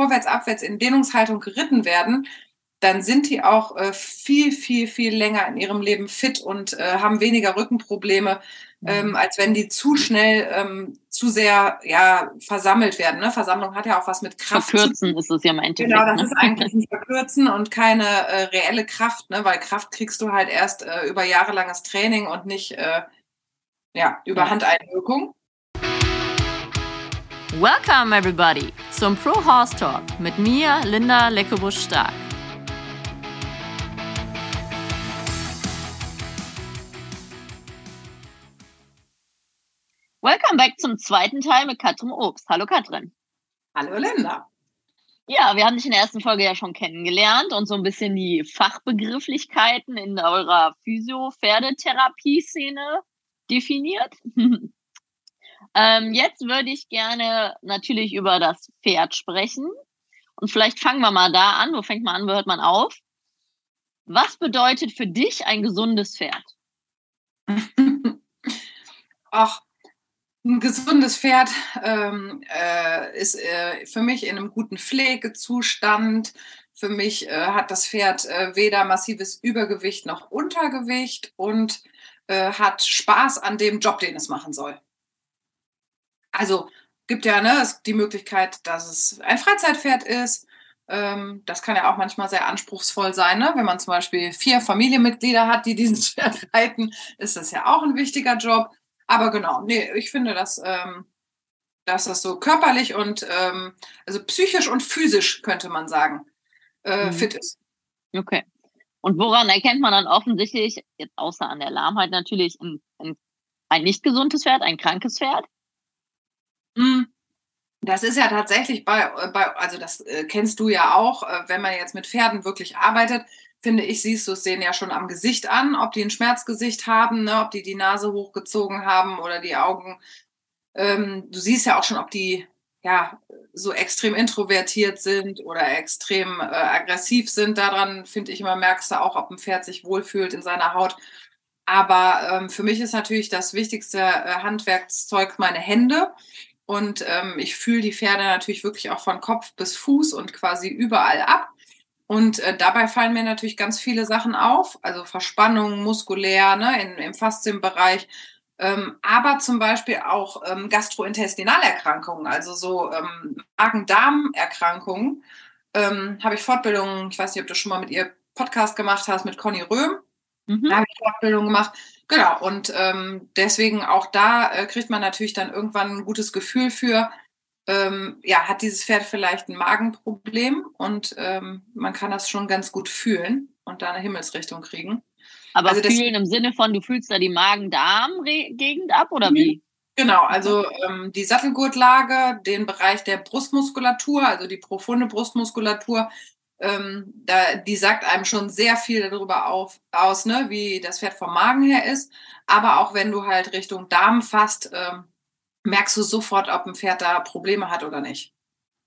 vorwärts, abwärts in Dehnungshaltung geritten werden, dann sind die auch äh, viel, viel, viel länger in ihrem Leben fit und äh, haben weniger Rückenprobleme, ähm, mhm. als wenn die zu schnell ähm, zu sehr ja, versammelt werden. Ne? Versammlung hat ja auch was mit Kraft. Verkürzen ist es ja im Endeffekt. Genau, das ne? ist eigentlich ein Verkürzen und keine äh, reelle Kraft, ne? weil Kraft kriegst du halt erst äh, über jahrelanges Training und nicht äh, ja, über ja. Handeinwirkung. Welcome everybody zum Pro Horse Talk mit mir, Linda Leckebusch-Stark. Welcome back zum zweiten Teil mit Katrin Obst. Hallo Katrin. Hallo Linda. Ja, wir haben dich in der ersten Folge ja schon kennengelernt und so ein bisschen die Fachbegrifflichkeiten in eurer Physio-Pferdetherapie-Szene definiert. ähm, jetzt würde ich gerne natürlich über das Pferd sprechen. Und vielleicht fangen wir mal da an. Wo fängt man an, wo hört man auf? Was bedeutet für dich ein gesundes Pferd? Ach, ein gesundes Pferd ähm, äh, ist äh, für mich in einem guten Pflegezustand. Für mich äh, hat das Pferd äh, weder massives Übergewicht noch Untergewicht und äh, hat Spaß an dem Job, den es machen soll. Also gibt ja ne, die Möglichkeit, dass es ein Freizeitpferd ist. Ähm, das kann ja auch manchmal sehr anspruchsvoll sein. Ne? Wenn man zum Beispiel vier Familienmitglieder hat, die dieses Pferd reiten, ist das ja auch ein wichtiger Job. Aber genau, nee, ich finde, dass, ähm, dass das so körperlich und ähm, also psychisch und physisch, könnte man sagen, äh, mhm. fit ist. Okay. Und woran erkennt man dann offensichtlich, jetzt außer an der Lahmheit natürlich, ein, ein, ein nicht gesundes Pferd, ein krankes Pferd? Mhm. Das ist ja tatsächlich bei, äh, bei also das äh, kennst du ja auch, äh, wenn man jetzt mit Pferden wirklich arbeitet, finde ich, siehst du es denen ja schon am Gesicht an, ob die ein Schmerzgesicht haben, ne, ob die die Nase hochgezogen haben oder die Augen. Ähm, du siehst ja auch schon, ob die ja so extrem introvertiert sind oder extrem äh, aggressiv sind. Daran finde ich immer merkst du auch, ob ein Pferd sich wohlfühlt in seiner Haut. Aber ähm, für mich ist natürlich das wichtigste Handwerkszeug meine Hände. Und ähm, ich fühle die Pferde natürlich wirklich auch von Kopf bis Fuß und quasi überall ab. Und äh, dabei fallen mir natürlich ganz viele Sachen auf, also Verspannungen muskulär, ne, in, im Faszienbereich, ähm, aber zum Beispiel auch ähm, Gastrointestinalerkrankungen, also so ähm, Magen-Darm-Erkrankungen. Ähm, habe ich Fortbildungen, ich weiß nicht, ob du schon mal mit ihr Podcast gemacht hast, mit Conny Röhm. Mhm. Da habe ich Fortbildungen gemacht. Genau, und ähm, deswegen auch da äh, kriegt man natürlich dann irgendwann ein gutes Gefühl für, ähm, ja, hat dieses Pferd vielleicht ein Magenproblem und ähm, man kann das schon ganz gut fühlen und da eine Himmelsrichtung kriegen. Aber also fühlen im Sinne von, du fühlst da die Magen-Darm-Gegend ab oder wie? Genau, also ähm, die Sattelgurtlage, den Bereich der Brustmuskulatur, also die profunde Brustmuskulatur, ähm, da, die sagt einem schon sehr viel darüber auf, aus, ne, wie das Pferd vom Magen her ist. Aber auch wenn du halt Richtung Darm fasst, ähm, merkst du sofort, ob ein Pferd da Probleme hat oder nicht.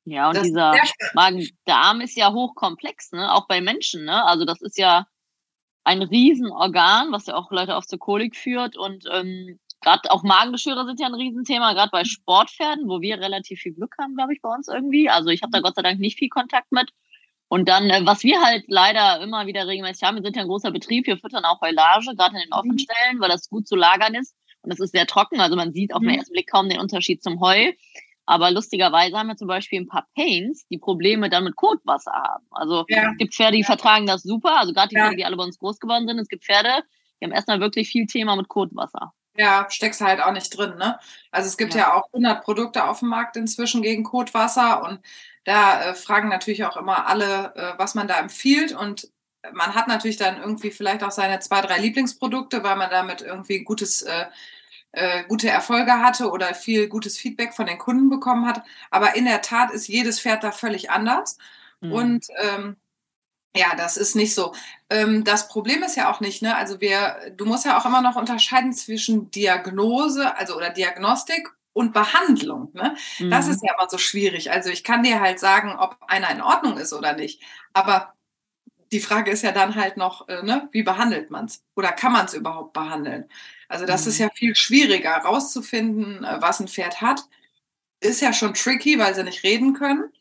Ja, und das dieser Magen-Darm ist ja hochkomplex, ne? Auch bei Menschen, ne? Also das ist ja ein Riesenorgan, was ja auch Leute auf zur Kolik führt. Und ähm, gerade auch Magengeschwüre sind ja ein Riesenthema, gerade bei Sportpferden, wo wir relativ viel Glück haben, glaube ich, bei uns irgendwie. Also ich habe da Gott sei Dank nicht viel Kontakt mit. Und dann, äh, was wir halt leider immer wieder regelmäßig haben, wir sind ja ein großer Betrieb, wir füttern auch Heulage, gerade in den mhm. Offenstellen, weil das gut zu lagern ist. Und es ist sehr trocken, also man sieht auf den mhm. ersten Blick kaum den Unterschied zum Heu. Aber lustigerweise haben wir zum Beispiel ein paar Pains, die Probleme dann mit Kotwasser haben. Also ja. es gibt Pferde, die vertragen das super. Also gerade die ja. Pferde, die alle bei uns groß geworden sind. Es gibt Pferde, die haben erstmal wirklich viel Thema mit Kotwasser. Ja, steckst halt auch nicht drin, ne? Also es gibt ja, ja auch 100 Produkte auf dem Markt inzwischen gegen Kotwasser und da äh, fragen natürlich auch immer alle, äh, was man da empfiehlt und man hat natürlich dann irgendwie vielleicht auch seine zwei, drei Lieblingsprodukte, weil man damit irgendwie gutes, äh, äh, gute Erfolge hatte oder viel gutes Feedback von den Kunden bekommen hat. Aber in der Tat ist jedes Pferd da völlig anders. Mhm. Und ähm, ja, das ist nicht so. Ähm, das Problem ist ja auch nicht, ne? Also wir, du musst ja auch immer noch unterscheiden zwischen Diagnose, also oder Diagnostik und Behandlung. Ne? Mhm. Das ist ja immer so schwierig. Also ich kann dir halt sagen, ob einer in Ordnung ist oder nicht. Aber die Frage ist ja dann halt noch, äh, ne, wie behandelt man es? Oder kann man es überhaupt behandeln? Also das mhm. ist ja viel schwieriger, rauszufinden, äh, was ein Pferd hat. Ist ja schon tricky, weil sie nicht reden können.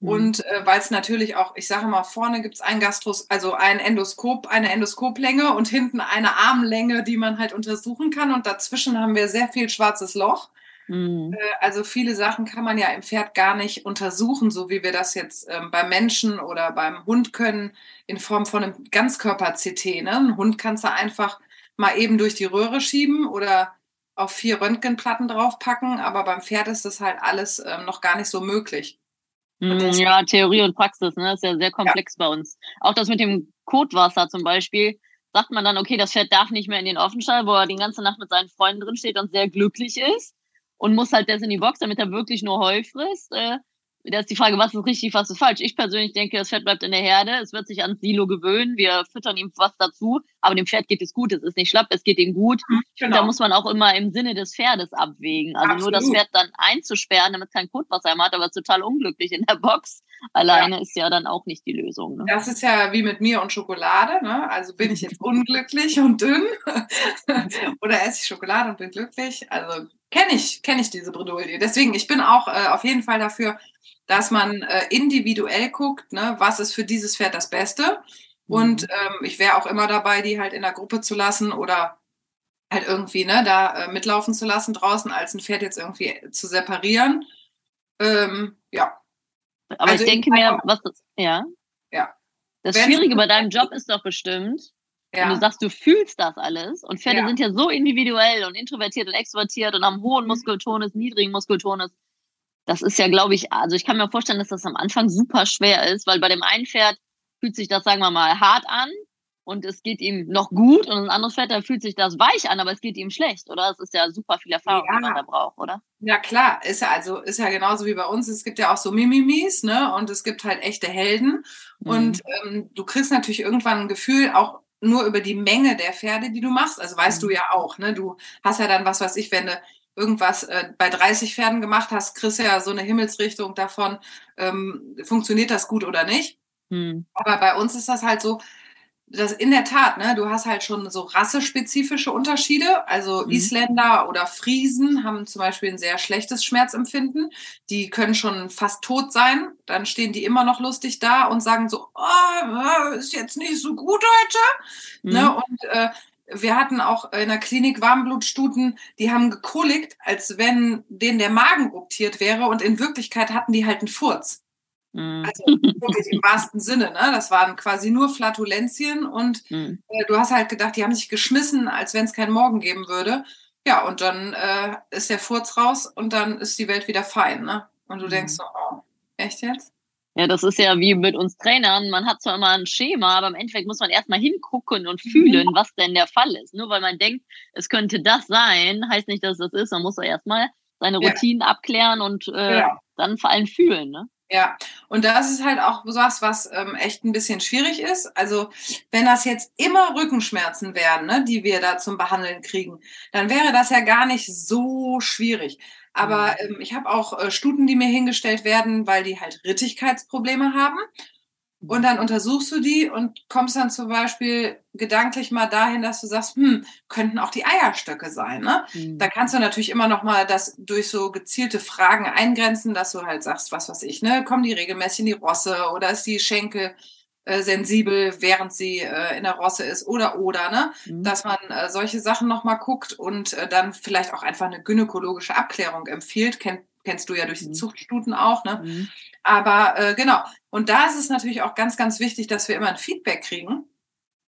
Mhm. Und äh, weil es natürlich auch, ich sage mal, vorne gibt es ein Gastros, also ein Endoskop, eine Endoskoplänge und hinten eine Armlänge, die man halt untersuchen kann. Und dazwischen haben wir sehr viel schwarzes Loch. Mhm. Äh, also viele Sachen kann man ja im Pferd gar nicht untersuchen, so wie wir das jetzt ähm, beim Menschen oder beim Hund können, in Form von einem Ganzkörper-CT. Ne? Ein Hund kannst du einfach mal eben durch die Röhre schieben oder auf vier Röntgenplatten draufpacken, aber beim Pferd ist das halt alles ähm, noch gar nicht so möglich. Mm, ja, Theorie und Praxis, ne? Das ist ja sehr komplex ja. bei uns. Auch das mit dem Kotwasser zum Beispiel, sagt man dann, okay, das Pferd darf nicht mehr in den Offenstall, wo er die ganze Nacht mit seinen Freunden drin steht und sehr glücklich ist und muss halt das in die Box, damit er wirklich nur Heu frisst. Äh, da ist die Frage, was ist richtig, was ist falsch. Ich persönlich denke, das Pferd bleibt in der Herde, es wird sich ans Silo gewöhnen, wir füttern ihm was dazu, aber dem Pferd geht es gut, es ist nicht schlapp, es geht ihm gut. Mhm, genau. Da muss man auch immer im Sinne des Pferdes abwägen. Also Absolut. nur das Pferd dann einzusperren, damit es kein Kotwasser mehr hat, aber total unglücklich in der Box. Alleine ja. ist ja dann auch nicht die Lösung. Ne? Das ist ja wie mit mir und Schokolade. Ne? Also bin ich jetzt unglücklich und dünn oder esse ich Schokolade und bin glücklich. Also kenne ich, kenne ich diese Bredouille. Deswegen, ich bin auch äh, auf jeden Fall dafür, dass man äh, individuell guckt, ne, was ist für dieses Pferd das Beste. Und mhm. ähm, ich wäre auch immer dabei, die halt in der Gruppe zu lassen oder halt irgendwie ne, da äh, mitlaufen zu lassen draußen, als ein Pferd jetzt irgendwie zu separieren. Ähm, ja. Aber also ich denke mir, was das, ja. Ja. Das Schwierige bei deinem Job ist doch bestimmt, ja. wenn du sagst, du fühlst das alles und Pferde ja. sind ja so individuell und introvertiert und extrovertiert und haben hohen mhm. Muskeltonus, niedrigen Muskeltonus das ist ja, glaube ich, also ich kann mir vorstellen, dass das am Anfang super schwer ist, weil bei dem einen Pferd fühlt sich das, sagen wir mal, hart an und es geht ihm noch gut und ein anderes Pferd, da fühlt sich das weich an, aber es geht ihm schlecht, oder? Es ist ja super viel Erfahrung, ja. die man da braucht, oder? Ja, klar, ist ja also ist ja genauso wie bei uns. Es gibt ja auch so Mimimis, ne? Und es gibt halt echte Helden. Mhm. Und ähm, du kriegst natürlich irgendwann ein Gefühl, auch nur über die Menge der Pferde, die du machst. Also weißt mhm. du ja auch, ne? Du hast ja dann was, was ich, wenn du irgendwas äh, bei 30 Pferden gemacht hast, kriegst ja so eine Himmelsrichtung davon, ähm, funktioniert das gut oder nicht. Hm. Aber bei uns ist das halt so, dass in der Tat, ne, du hast halt schon so rassespezifische Unterschiede. Also mhm. Isländer oder Friesen haben zum Beispiel ein sehr schlechtes Schmerzempfinden. Die können schon fast tot sein. Dann stehen die immer noch lustig da und sagen so, oh, ist jetzt nicht so gut heute. Ne, mhm. Ne? Und äh, wir hatten auch in der Klinik Warmblutstuten, die haben gekolikt, als wenn denen der Magen ruptiert wäre und in Wirklichkeit hatten die halt einen Furz. Mhm. Also wirklich im wahrsten Sinne, ne? Das waren quasi nur Flatulenzien und mhm. äh, du hast halt gedacht, die haben sich geschmissen, als wenn es keinen Morgen geben würde. Ja, und dann äh, ist der Furz raus und dann ist die Welt wieder fein, ne? Und du mhm. denkst so, oh, echt jetzt? Ja, das ist ja wie mit uns Trainern. Man hat zwar immer ein Schema, aber im Endeffekt muss man erstmal hingucken und fühlen, was denn der Fall ist. Nur weil man denkt, es könnte das sein, heißt nicht, dass das ist. Man muss ja erstmal seine Routinen ja. abklären und äh, ja. dann vor allem fühlen. Ne? Ja, und das ist halt auch was, was ähm, echt ein bisschen schwierig ist. Also wenn das jetzt immer Rückenschmerzen wären, ne, die wir da zum Behandeln kriegen, dann wäre das ja gar nicht so schwierig. Aber mhm. ähm, ich habe auch äh, Stuten, die mir hingestellt werden, weil die halt Rittigkeitsprobleme haben. Und dann untersuchst du die und kommst dann zum Beispiel gedanklich mal dahin, dass du sagst, hm, könnten auch die Eierstöcke sein. Ne? Mhm. Da kannst du natürlich immer noch mal das durch so gezielte Fragen eingrenzen, dass du halt sagst, was weiß ich, ne, kommen die regelmäßig in die Rosse oder ist die Schenkel äh, sensibel, während sie äh, in der Rosse ist oder oder, ne? Mhm. Dass man äh, solche Sachen nochmal guckt und äh, dann vielleicht auch einfach eine gynäkologische Abklärung empfiehlt. Kennt, kennst du ja durch die mhm. Zuchtstuten auch, ne? Mhm. Aber äh, genau, und da ist es natürlich auch ganz, ganz wichtig, dass wir immer ein Feedback kriegen.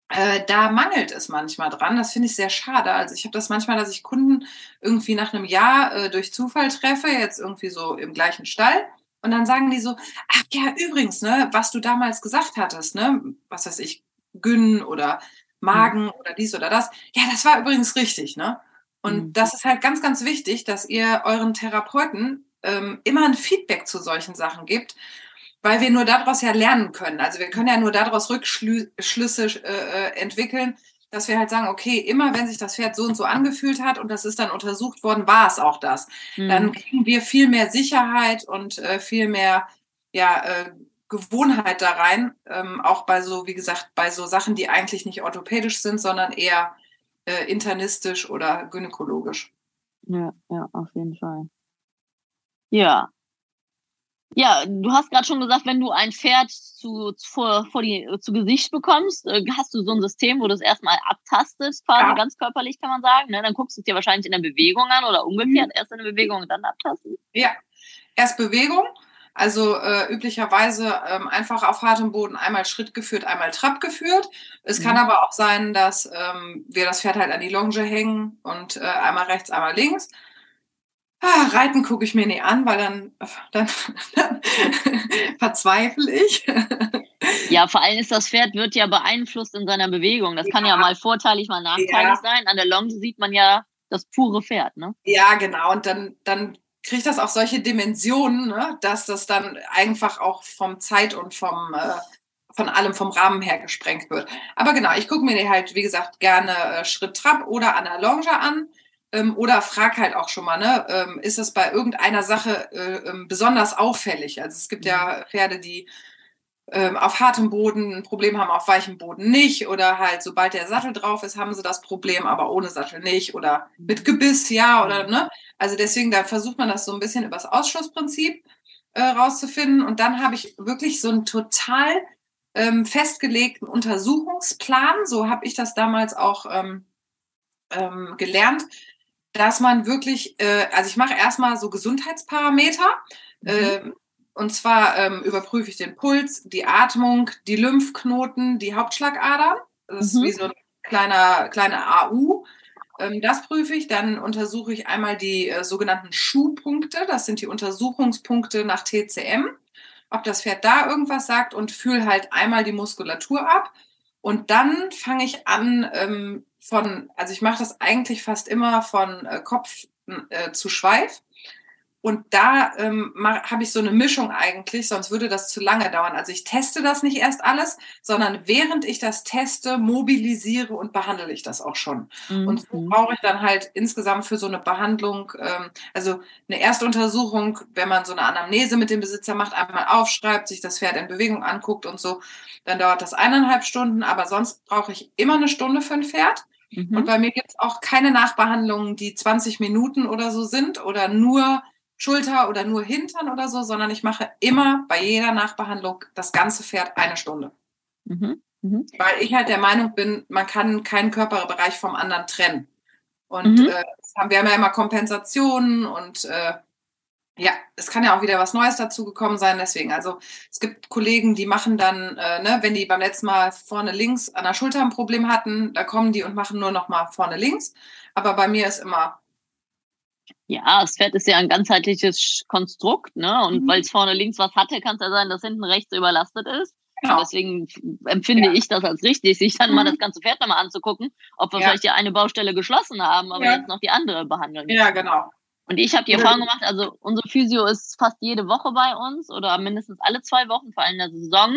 Äh, da mangelt es manchmal dran. Das finde ich sehr schade. Also ich habe das manchmal, dass ich Kunden irgendwie nach einem Jahr äh, durch Zufall treffe, jetzt irgendwie so im gleichen Stall. Und dann sagen die so, ach ja, übrigens, ne, was du damals gesagt hattest, ne, was weiß ich, Gyn oder Magen mhm. oder dies oder das. Ja, das war übrigens richtig, ne? Und mhm. das ist halt ganz, ganz wichtig, dass ihr euren Therapeuten ähm, immer ein Feedback zu solchen Sachen gibt, weil wir nur daraus ja lernen können. Also wir können ja nur daraus Rückschlüsse äh, äh entwickeln, dass wir halt sagen, okay, immer wenn sich das Pferd so und so angefühlt hat und das ist dann untersucht worden, war es auch das. Mhm. Dann kriegen wir viel mehr Sicherheit und äh, viel mehr ja, äh, Gewohnheit da rein, ähm, auch bei so, wie gesagt, bei so Sachen, die eigentlich nicht orthopädisch sind, sondern eher äh, internistisch oder gynäkologisch. Ja, ja, auf jeden Fall. Ja. Ja, du hast gerade schon gesagt, wenn du ein Pferd zu, vor, vor die, zu Gesicht bekommst, äh, hast du so ein System, wo du es erstmal abtastest, quasi ja. ganz körperlich, kann man sagen. Ne? Dann guckst du es dir wahrscheinlich in der Bewegung an oder umgekehrt, mhm. erst in der Bewegung und dann abtasten. Ja, erst Bewegung. Also äh, üblicherweise ähm, einfach auf hartem Boden einmal Schritt geführt, einmal Trab geführt. Es mhm. kann aber auch sein, dass ähm, wir das Pferd halt an die Longe hängen und äh, einmal rechts, einmal links. Ah, Reiten gucke ich mir nie an, weil dann, dann, dann verzweifle ich. Ja, vor allem ist das Pferd wird ja beeinflusst in seiner Bewegung. Das ja. kann ja mal vorteilig, mal nachteilig ja. sein. An der Longe sieht man ja das pure Pferd, ne? Ja, genau. Und dann, dann kriegt das auch solche Dimensionen, ne, dass das dann einfach auch vom Zeit und vom äh, von allem vom Rahmen her gesprengt wird. Aber genau, ich gucke mir die halt, wie gesagt, gerne äh, Schritt Trab oder an der Longe an ähm, oder frag halt auch schon mal, ne, ähm, ist es bei irgendeiner Sache äh, ähm, besonders auffällig? Also es gibt ja mhm. Pferde, die ähm, auf hartem Boden ein Problem haben, auf weichem Boden nicht. Oder halt, sobald der Sattel drauf ist, haben sie das Problem, aber ohne Sattel nicht. Oder mit Gebiss, ja, oder mhm. ne? Also deswegen, da versucht man das so ein bisschen übers Ausschlussprinzip äh, rauszufinden. Und dann habe ich wirklich so einen total ähm, festgelegten Untersuchungsplan. So habe ich das damals auch ähm, ähm, gelernt dass man wirklich, äh, also ich mache erstmal so Gesundheitsparameter. Mhm. Äh, und zwar ähm, überprüfe ich den Puls, die Atmung, die Lymphknoten, die Hauptschlagadern. Das mhm. ist wie so ein kleiner, kleine AU. Ähm, das prüfe ich. Dann untersuche ich einmal die äh, sogenannten Schuhpunkte. Das sind die Untersuchungspunkte nach TCM. Ob das Pferd da irgendwas sagt und fühle halt einmal die Muskulatur ab. Und dann fange ich an, ähm, von, also ich mache das eigentlich fast immer von äh, Kopf äh, zu Schweif. Und da ähm, habe ich so eine Mischung eigentlich, sonst würde das zu lange dauern. Also ich teste das nicht erst alles, sondern während ich das teste, mobilisiere und behandle ich das auch schon. Mhm. Und so brauche ich dann halt insgesamt für so eine Behandlung, ähm, also eine Erstuntersuchung, wenn man so eine Anamnese mit dem Besitzer macht, einmal aufschreibt, sich das Pferd in Bewegung anguckt und so, dann dauert das eineinhalb Stunden, aber sonst brauche ich immer eine Stunde für ein Pferd. Mhm. Und bei mir gibt es auch keine Nachbehandlungen, die 20 Minuten oder so sind oder nur Schulter oder nur Hintern oder so, sondern ich mache immer bei jeder Nachbehandlung das ganze Pferd eine Stunde. Mhm. Mhm. Weil ich halt der Meinung bin, man kann keinen Körperbereich vom anderen trennen. Und mhm. äh, wir haben ja immer Kompensationen und äh, ja, es kann ja auch wieder was Neues dazu gekommen sein. Deswegen, also es gibt Kollegen, die machen dann, äh, ne, wenn die beim letzten Mal vorne links an der Schulter ein Problem hatten, da kommen die und machen nur noch mal vorne links. Aber bei mir ist immer ja, das Pferd ist ja ein ganzheitliches Konstrukt, ne? Und mhm. weil es vorne links was hatte, kann es ja sein, dass hinten rechts überlastet ist. Genau. deswegen empfinde ja. ich das als richtig, sich dann mhm. mal das ganze Pferd nochmal anzugucken, ob wir ja. vielleicht ja eine Baustelle geschlossen haben, aber ja. jetzt noch die andere behandeln. Ja, genau. Und ich habe die Erfahrung gemacht, also unsere Physio ist fast jede Woche bei uns oder mindestens alle zwei Wochen, vor allem in der Saison.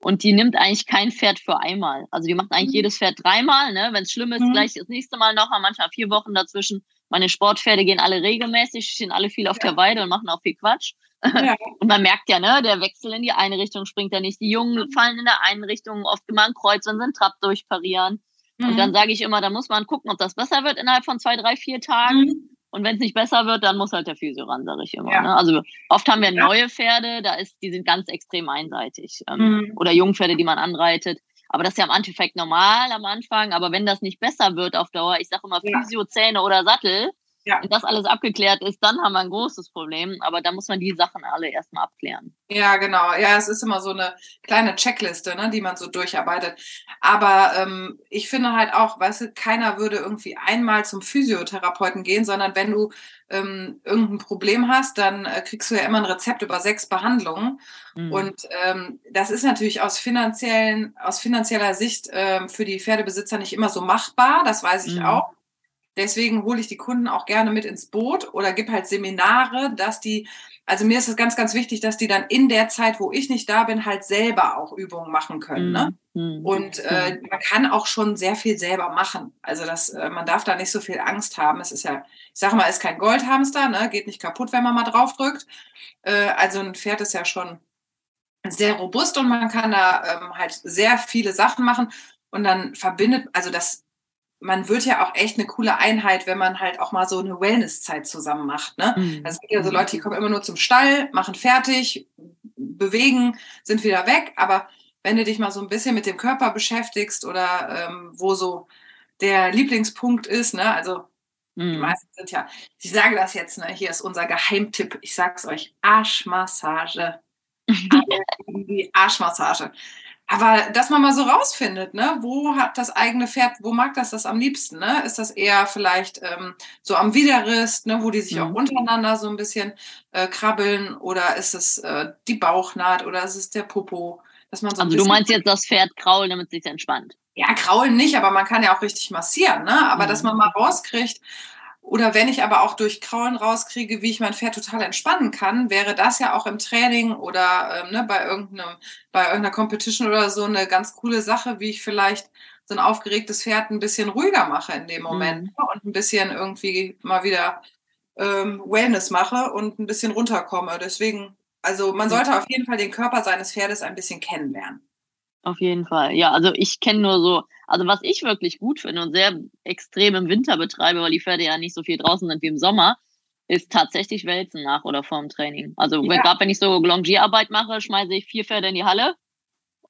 Und die nimmt eigentlich kein Pferd für einmal. Also die macht eigentlich mhm. jedes Pferd dreimal. Ne? Wenn es schlimm ist, mhm. gleich das nächste Mal noch, manchmal vier Wochen dazwischen. Meine Sportpferde gehen alle regelmäßig, stehen alle viel auf ja. der Weide und machen auch viel Quatsch. Ja. Und man merkt ja, ne, der Wechsel in die eine Richtung springt ja nicht. Die Jungen mhm. fallen in der einen Richtung, oft immer ein Kreuz, sie einen Trab durchparieren. Mhm. Und dann sage ich immer, da muss man gucken, ob das besser wird innerhalb von zwei, drei, vier Tagen. Mhm. Und wenn es nicht besser wird, dann muss halt der Physio ran, sage ich immer. Ja. Ne? Also oft haben wir neue Pferde, da ist, die sind ganz extrem einseitig. Ähm, mhm. Oder Jungpferde, die man anreitet. Aber das ist ja im Endeffekt normal am Anfang. Aber wenn das nicht besser wird auf Dauer, ich sage immer Physio, Zähne oder Sattel, ja. Wenn das alles abgeklärt ist, dann haben wir ein großes Problem. Aber da muss man die Sachen alle erstmal abklären. Ja, genau. Ja, es ist immer so eine kleine Checkliste, ne, die man so durcharbeitet. Aber ähm, ich finde halt auch, weißt du, keiner würde irgendwie einmal zum Physiotherapeuten gehen, sondern wenn du ähm, irgendein Problem hast, dann äh, kriegst du ja immer ein Rezept über sechs Behandlungen. Mhm. Und ähm, das ist natürlich aus finanziellen, aus finanzieller Sicht ähm, für die Pferdebesitzer nicht immer so machbar. Das weiß ich mhm. auch. Deswegen hole ich die Kunden auch gerne mit ins Boot oder gebe halt Seminare, dass die, also mir ist es ganz, ganz wichtig, dass die dann in der Zeit, wo ich nicht da bin, halt selber auch Übungen machen können. Ne? Mhm. Und äh, man kann auch schon sehr viel selber machen. Also das, äh, man darf da nicht so viel Angst haben. Es ist ja, ich sage mal, ist kein Goldhamster, ne? geht nicht kaputt, wenn man mal drauf drückt. Äh, also ein Pferd ist ja schon sehr robust und man kann da ähm, halt sehr viele Sachen machen. Und dann verbindet, also das man wird ja auch echt eine coole Einheit, wenn man halt auch mal so eine Wellnesszeit zusammen macht. Ne? Mhm. Also ja so Leute, die kommen immer nur zum Stall, machen fertig, bewegen, sind wieder weg. Aber wenn du dich mal so ein bisschen mit dem Körper beschäftigst oder ähm, wo so der Lieblingspunkt ist, ne, also mhm. die meisten sind ja, ich sage das jetzt, ne, hier ist unser Geheimtipp, ich sag's euch, Arschmassage. die Arschmassage. Aber dass man mal so rausfindet, ne, wo hat das eigene Pferd, wo mag das das am liebsten? Ne? Ist das eher vielleicht ähm, so am Widerrist, ne, wo die sich mhm. auch untereinander so ein bisschen äh, krabbeln? Oder ist es äh, die Bauchnaht oder ist es der Popo? Dass man so also du meinst jetzt das Pferd kraulen, damit es sich entspannt? Ja, kraulen nicht, aber man kann ja auch richtig massieren. Ne? Aber mhm. dass man mal rauskriegt, oder wenn ich aber auch durch Kraulen rauskriege, wie ich mein Pferd total entspannen kann, wäre das ja auch im Training oder ähm, ne, bei, irgendeinem, bei irgendeiner Competition oder so eine ganz coole Sache, wie ich vielleicht so ein aufgeregtes Pferd ein bisschen ruhiger mache in dem Moment mhm. und ein bisschen irgendwie mal wieder ähm, Wellness mache und ein bisschen runterkomme. Deswegen, also man sollte auf jeden Fall den Körper seines Pferdes ein bisschen kennenlernen. Auf jeden Fall. Ja, also ich kenne nur so, also was ich wirklich gut finde und sehr extrem im Winter betreibe, weil die Pferde ja nicht so viel draußen sind wie im Sommer, ist tatsächlich Wälzen nach oder vorm Training. Also ja. gerade wenn ich so Longierarbeit mache, schmeiße ich vier Pferde in die Halle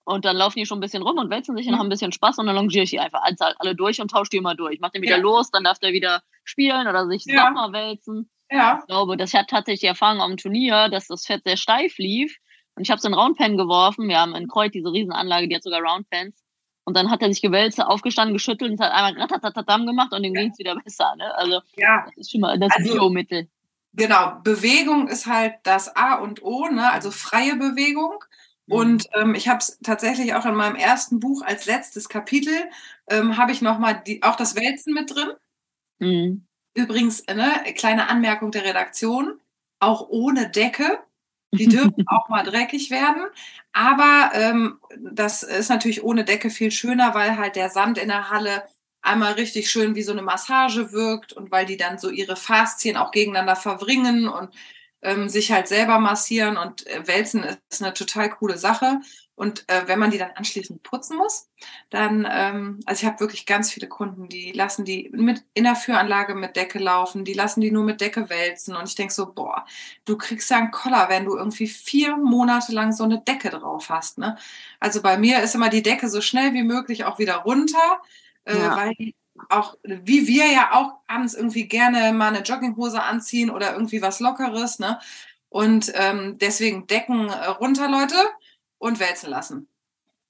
und dann laufen die schon ein bisschen rum und wälzen sich und mhm. haben ein bisschen Spaß und dann longiere ich die einfach alle durch und tausche die immer durch. Ich mache den wieder ja. los, dann darf der wieder spielen oder sich ja. nochmal wälzen. Ja. Ich glaube, das hat tatsächlich die Erfahrung am Turnier, dass das Pferd sehr steif lief und ich habe so einen Roundpen geworfen. Wir haben in Kreuz diese Riesenanlage, die hat sogar Roundpens. Und dann hat er sich gewälzt, aufgestanden, geschüttelt und hat einmal ratatatam gemacht und dem ja. ging es wieder besser. Ne? Also ja. das ist schon mal das also, Biomittel. Genau, Bewegung ist halt das A und O, ne? also freie Bewegung. Mhm. Und ähm, ich habe es tatsächlich auch in meinem ersten Buch als letztes Kapitel, ähm, habe ich nochmal auch das Wälzen mit drin. Mhm. Übrigens, ne, kleine Anmerkung der Redaktion, auch ohne Decke. Die dürfen auch mal dreckig werden. Aber ähm, das ist natürlich ohne Decke viel schöner, weil halt der Sand in der Halle einmal richtig schön wie so eine Massage wirkt und weil die dann so ihre Faszien auch gegeneinander verbringen und ähm, sich halt selber massieren und äh, wälzen ist eine total coole Sache. Und äh, wenn man die dann anschließend putzen muss, dann, ähm, also ich habe wirklich ganz viele Kunden, die lassen die mit in der Führanlage mit Decke laufen, die lassen die nur mit Decke wälzen. Und ich denk so, boah, du kriegst ja einen Koller, wenn du irgendwie vier Monate lang so eine Decke drauf hast. Ne? Also bei mir ist immer die Decke so schnell wie möglich auch wieder runter, äh, ja. weil die auch, wie wir ja auch abends irgendwie gerne mal eine Jogginghose anziehen oder irgendwie was Lockeres, ne? Und ähm, deswegen Decken äh, runter, Leute und wälzen lassen.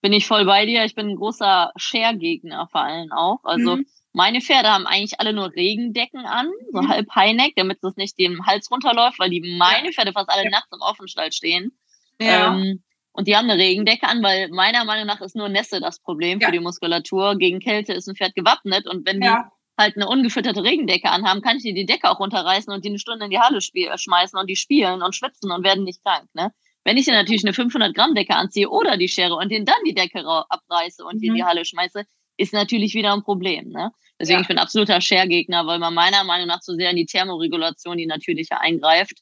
Bin ich voll bei dir. Ich bin ein großer Share-Gegner vor allem auch. Also mhm. meine Pferde haben eigentlich alle nur Regendecken an, so mhm. halb Highneck, damit es nicht dem Hals runterläuft, weil die meine Pferde fast alle ja. nachts im Offenstall stehen. Ja. Ähm, und die haben eine Regendecke an, weil meiner Meinung nach ist nur Nässe das Problem ja. für die Muskulatur. Gegen Kälte ist ein Pferd gewappnet und wenn die halt eine ungefütterte Regendecke anhaben, kann ich dir die Decke auch runterreißen und die eine Stunde in die Halle schmeißen und die spielen und schwitzen und werden nicht krank. Ne? Wenn ich dir natürlich eine 500 Gramm Decke anziehe oder die Schere und den dann die Decke abreiße und mhm. die in die. Halle schmeiße, ist natürlich wieder ein Problem. Ne? Deswegen, ja. ich bin absoluter Share-Gegner, weil man meiner Meinung nach zu sehr in die Thermoregulation, die natürliche, eingreift.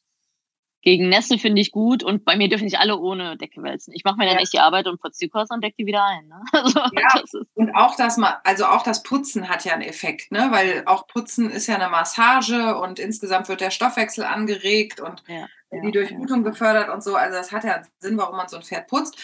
Gegen Nässe finde ich gut und bei mir dürfen nicht alle ohne Decke wälzen. Ich mache mir dann echt die Arbeit und putze die Kurs und decke die wieder ein. Ne? Also, ja, und auch das, also auch das Putzen hat ja einen Effekt, ne? weil auch Putzen ist ja eine Massage und insgesamt wird der Stoffwechsel angeregt und ja die Durchblutung befördert und so. Also das hat ja Sinn, warum man so ein Pferd putzt.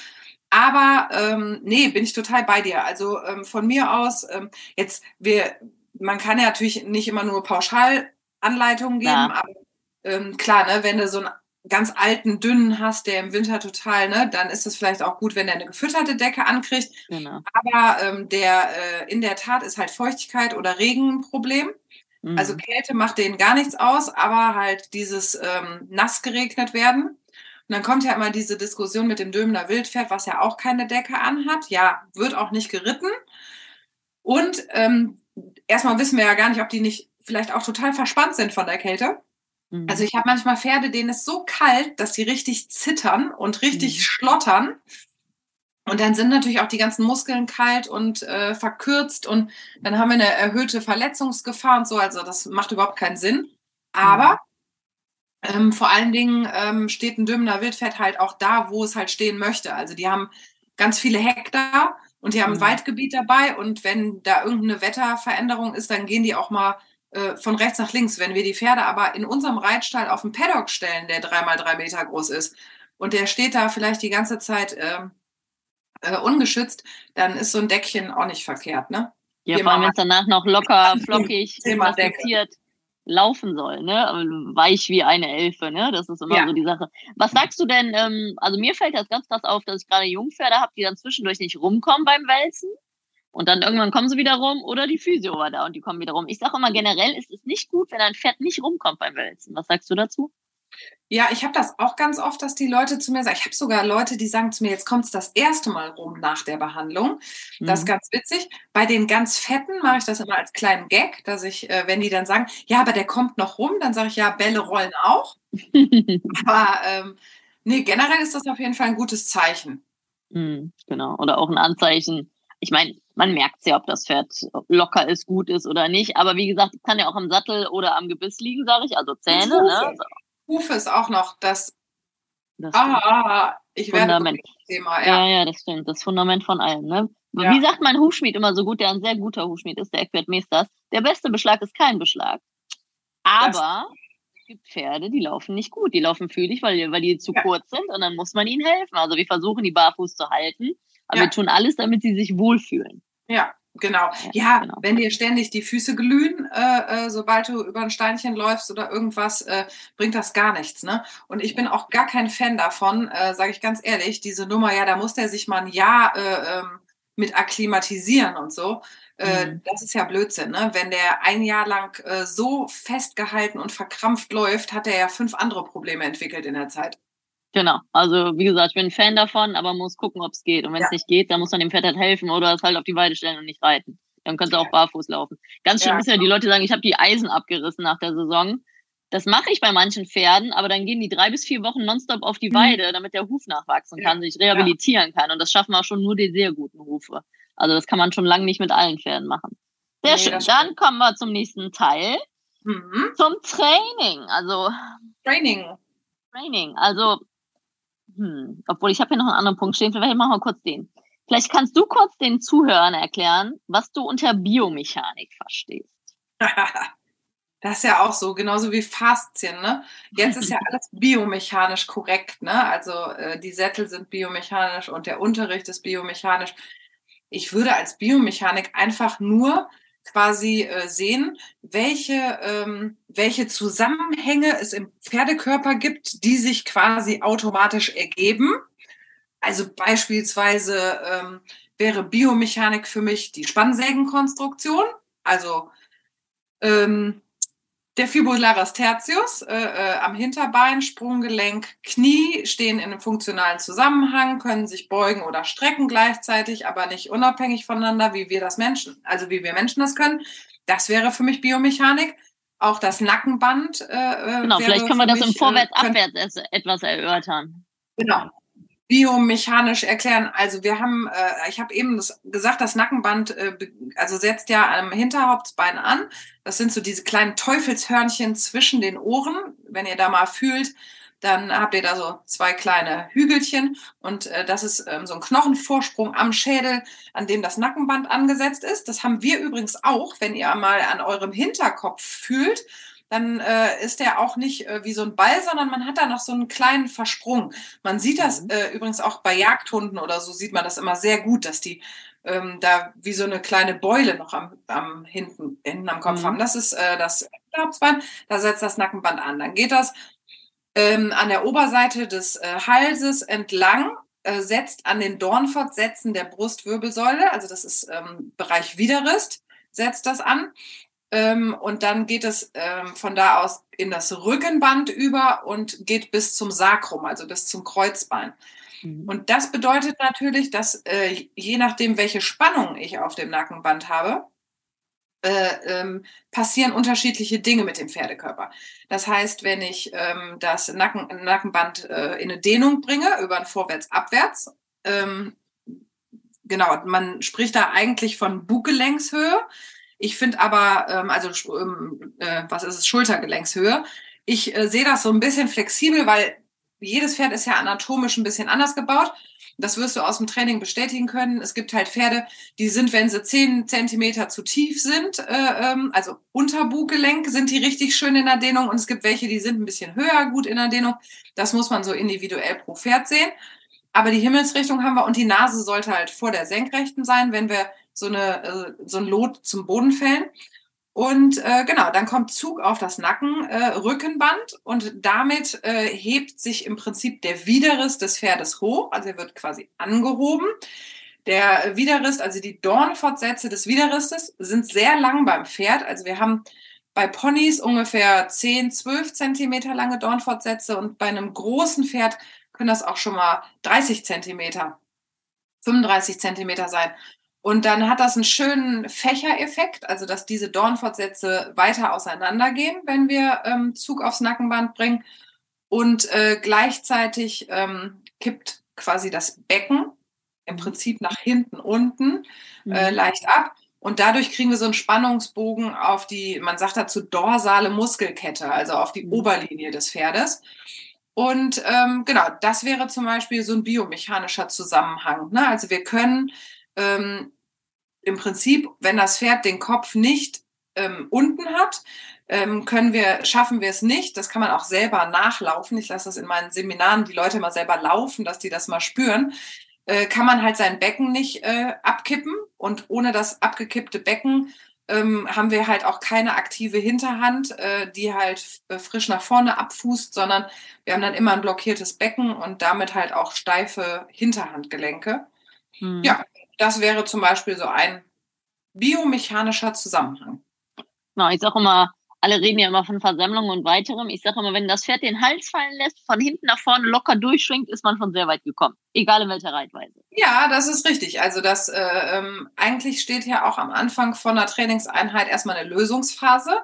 Aber ähm, nee, bin ich total bei dir. Also ähm, von mir aus, ähm, jetzt, wir, man kann ja natürlich nicht immer nur Pauschalanleitungen geben, ja. aber ähm, klar, ne, wenn du so einen ganz alten, dünnen hast, der im Winter total, ne, dann ist es vielleicht auch gut, wenn er eine gefütterte Decke ankriegt. Genau. Aber ähm, der äh, in der Tat ist halt Feuchtigkeit oder Regen ein Problem. Also mhm. Kälte macht denen gar nichts aus, aber halt dieses ähm, nass geregnet werden. Und dann kommt ja immer diese Diskussion mit dem Dömener Wildpferd, was ja auch keine Decke anhat. Ja, wird auch nicht geritten. Und ähm, erstmal wissen wir ja gar nicht, ob die nicht vielleicht auch total verspannt sind von der Kälte. Mhm. Also ich habe manchmal Pferde, denen ist so kalt, dass sie richtig zittern und richtig mhm. schlottern. Und dann sind natürlich auch die ganzen Muskeln kalt und äh, verkürzt und dann haben wir eine erhöhte Verletzungsgefahr und so. Also das macht überhaupt keinen Sinn. Aber ähm, vor allen Dingen ähm, steht ein Dümner Wildpferd halt auch da, wo es halt stehen möchte. Also die haben ganz viele Hektar und die haben ein mhm. Waldgebiet dabei und wenn da irgendeine Wetterveränderung ist, dann gehen die auch mal äh, von rechts nach links. Wenn wir die Pferde aber in unserem Reitstall auf den Paddock stellen, der dreimal drei Meter groß ist und der steht da vielleicht die ganze Zeit äh, äh, ungeschützt, dann ist so ein Deckchen auch nicht verkehrt, ne? Ja, vor allem, wenn es danach noch locker, flockig, mastiziert laufen soll, ne? Weich wie eine Elfe, ne? Das ist immer ja. so die Sache. Was sagst du denn, ähm, also mir fällt das ganz krass auf, dass ich gerade Jungpferde habe, die dann zwischendurch nicht rumkommen beim Wälzen. Und dann irgendwann kommen sie wieder rum oder die Physio war da und die kommen wieder rum. Ich sage immer, generell ist es nicht gut, wenn ein Pferd nicht rumkommt beim Wälzen. Was sagst du dazu? Ja, ich habe das auch ganz oft, dass die Leute zu mir sagen, ich habe sogar Leute, die sagen zu mir, jetzt kommt es das erste Mal rum nach der Behandlung. Das ist mhm. ganz witzig. Bei den ganz Fetten mache ich das immer als kleinen Gag, dass ich, äh, wenn die dann sagen, ja, aber der kommt noch rum, dann sage ich, ja, Bälle rollen auch. aber ähm, nee, generell ist das auf jeden Fall ein gutes Zeichen. Mhm, genau, oder auch ein Anzeichen. Ich meine, man merkt ja, ob das Pferd locker ist, gut ist oder nicht. Aber wie gesagt, es kann ja auch am Sattel oder am Gebiss liegen, sage ich, also Zähne. Ne? Hufe ist auch noch das. das ah, ich werde Fundament. Thema, ja. ja, ja, das stimmt. Das Fundament von allem. Ne? Ja. Wie sagt mein Hufschmied immer so gut, der ein sehr guter Hufschmied ist, der Eckbert Meesters, der beste Beschlag ist kein Beschlag. Aber das es gibt Pferde, die laufen nicht gut. Die laufen fühlig, weil, weil die zu ja. kurz sind und dann muss man ihnen helfen. Also wir versuchen, die barfuß zu halten, aber wir tun alles, damit sie sich wohlfühlen. Ja, Genau. Ja, genau. wenn dir ständig die Füße glühen, äh, äh, sobald du über ein Steinchen läufst oder irgendwas, äh, bringt das gar nichts. Ne? Und ich bin auch gar kein Fan davon, äh, sage ich ganz ehrlich, diese Nummer, ja, da muss der sich mal ein Jahr äh, ähm, mit akklimatisieren und so. Äh, mhm. Das ist ja Blödsinn. Ne? Wenn der ein Jahr lang äh, so festgehalten und verkrampft läuft, hat er ja fünf andere Probleme entwickelt in der Zeit. Genau. Also wie gesagt, ich bin ein Fan davon, aber muss gucken, ob es geht. Und wenn es ja. nicht geht, dann muss man dem Pferd halt helfen oder es halt auf die Weide stellen und nicht reiten. Dann könnte es auch barfuß laufen. Ganz schön ja, ist ja, die Leute sagen, ich habe die Eisen abgerissen nach der Saison. Das mache ich bei manchen Pferden, aber dann gehen die drei bis vier Wochen nonstop auf die mhm. Weide, damit der Huf nachwachsen kann, sich rehabilitieren kann. Und das schaffen auch schon nur die sehr guten Hufe. Also das kann man schon lange nicht mit allen Pferden machen. Sehr nee, schön. Dann kommen wir zum nächsten Teil. Mhm. Zum Training. Also Training. Training. Also hm, obwohl ich habe hier noch einen anderen Punkt stehen. Vielleicht machen wir kurz den. Vielleicht kannst du kurz den Zuhörern erklären, was du unter Biomechanik verstehst. Das ist ja auch so, genauso wie Faszien. Ne? Jetzt ist ja alles biomechanisch korrekt. Ne? Also äh, die Sättel sind biomechanisch und der Unterricht ist biomechanisch. Ich würde als Biomechanik einfach nur quasi äh, sehen, welche, ähm, welche Zusammenhänge es im Pferdekörper gibt, die sich quasi automatisch ergeben. Also beispielsweise ähm, wäre Biomechanik für mich die Spannsägenkonstruktion. Also ähm, der Fibularis tertius äh, äh, am Hinterbein, Sprunggelenk, Knie stehen in einem funktionalen Zusammenhang, können sich beugen oder strecken gleichzeitig, aber nicht unabhängig voneinander, wie wir das Menschen, also wie wir Menschen das können. Das wäre für mich Biomechanik. Auch das Nackenband. Äh, äh genau, vielleicht können wir das im Vorwärts-Abwärts äh, etwas erörtern. Genau biomechanisch erklären. Also wir haben, äh, ich habe eben das gesagt, das Nackenband äh, also setzt ja am Hinterhauptsbein an. Das sind so diese kleinen Teufelshörnchen zwischen den Ohren. Wenn ihr da mal fühlt, dann habt ihr da so zwei kleine Hügelchen und äh, das ist ähm, so ein Knochenvorsprung am Schädel, an dem das Nackenband angesetzt ist. Das haben wir übrigens auch, wenn ihr mal an eurem Hinterkopf fühlt dann äh, ist der auch nicht äh, wie so ein Ball, sondern man hat da noch so einen kleinen Versprung. Man sieht das mhm. äh, übrigens auch bei Jagdhunden oder so, sieht man das immer sehr gut, dass die ähm, da wie so eine kleine Beule noch am, am hinten, hinten am Kopf mhm. haben. Das ist äh, das Hinterhauptsbein, da setzt das Nackenband an. Dann geht das ähm, an der Oberseite des äh, Halses entlang äh, setzt an den Dornfortsätzen der Brustwirbelsäule, also das ist ähm, Bereich Widerrist, setzt das an. Ähm, und dann geht es ähm, von da aus in das Rückenband über und geht bis zum Sakrum, also bis zum Kreuzbein. Mhm. Und das bedeutet natürlich, dass äh, je nachdem, welche Spannung ich auf dem Nackenband habe, äh, ähm, passieren unterschiedliche Dinge mit dem Pferdekörper. Das heißt, wenn ich das Nacken, Nackenband äh, in eine Dehnung bringe, über ein Vorwärts-Abwärts, genau, man spricht da eigentlich von Bugelenkshöhe. Ich finde aber, ähm, also ähm, äh, was ist es, Schultergelenkshöhe. Ich äh, sehe das so ein bisschen flexibel, weil jedes Pferd ist ja anatomisch ein bisschen anders gebaut. das wirst du aus dem Training bestätigen können. Es gibt halt Pferde, die sind, wenn sie zehn Zentimeter zu tief sind, äh, ähm, also unter Buggelenk, sind die richtig schön in der Dehnung. Und es gibt welche, die sind ein bisschen höher gut in der Dehnung. Das muss man so individuell pro Pferd sehen. Aber die Himmelsrichtung haben wir und die Nase sollte halt vor der Senkrechten sein, wenn wir so, eine, äh, so ein Lot zum Boden fällen. Und äh, genau, dann kommt Zug auf das Nacken, äh, und damit äh, hebt sich im Prinzip der Widerriss des Pferdes hoch, also er wird quasi angehoben. Der Widerriss, also die Dornfortsätze des Widerrisses sind sehr lang beim Pferd. Also wir haben bei Ponys ungefähr 10, 12 Zentimeter lange Dornfortsätze und bei einem großen Pferd können das auch schon mal 30 Zentimeter, 35 Zentimeter sein. Und dann hat das einen schönen Fächereffekt, also dass diese Dornfortsätze weiter auseinandergehen, wenn wir ähm, Zug aufs Nackenband bringen. Und äh, gleichzeitig ähm, kippt quasi das Becken im mhm. Prinzip nach hinten unten äh, mhm. leicht ab. Und dadurch kriegen wir so einen Spannungsbogen auf die, man sagt dazu dorsale Muskelkette, also auf die mhm. Oberlinie des Pferdes. Und ähm, genau, das wäre zum Beispiel so ein biomechanischer Zusammenhang. Ne? Also wir können ähm, im Prinzip, wenn das Pferd den Kopf nicht ähm, unten hat, ähm, können wir, schaffen wir es nicht. Das kann man auch selber nachlaufen. Ich lasse das in meinen Seminaren die Leute mal selber laufen, dass die das mal spüren. Äh, kann man halt sein Becken nicht äh, abkippen und ohne das abgekippte Becken ähm, haben wir halt auch keine aktive Hinterhand, äh, die halt äh, frisch nach vorne abfußt, sondern wir haben dann immer ein blockiertes Becken und damit halt auch steife Hinterhandgelenke. Hm. Ja, das wäre zum Beispiel so ein biomechanischer Zusammenhang. Genau, ich sage immer, alle reden ja immer von Versammlungen und weiterem. Ich sage immer, wenn das Pferd den Hals fallen lässt, von hinten nach vorne locker durchschwingt, ist man schon sehr weit gekommen. Egal in welcher Reitweise. Ja, das ist richtig. Also das äh, ähm, eigentlich steht ja auch am Anfang von einer Trainingseinheit erstmal eine Lösungsphase.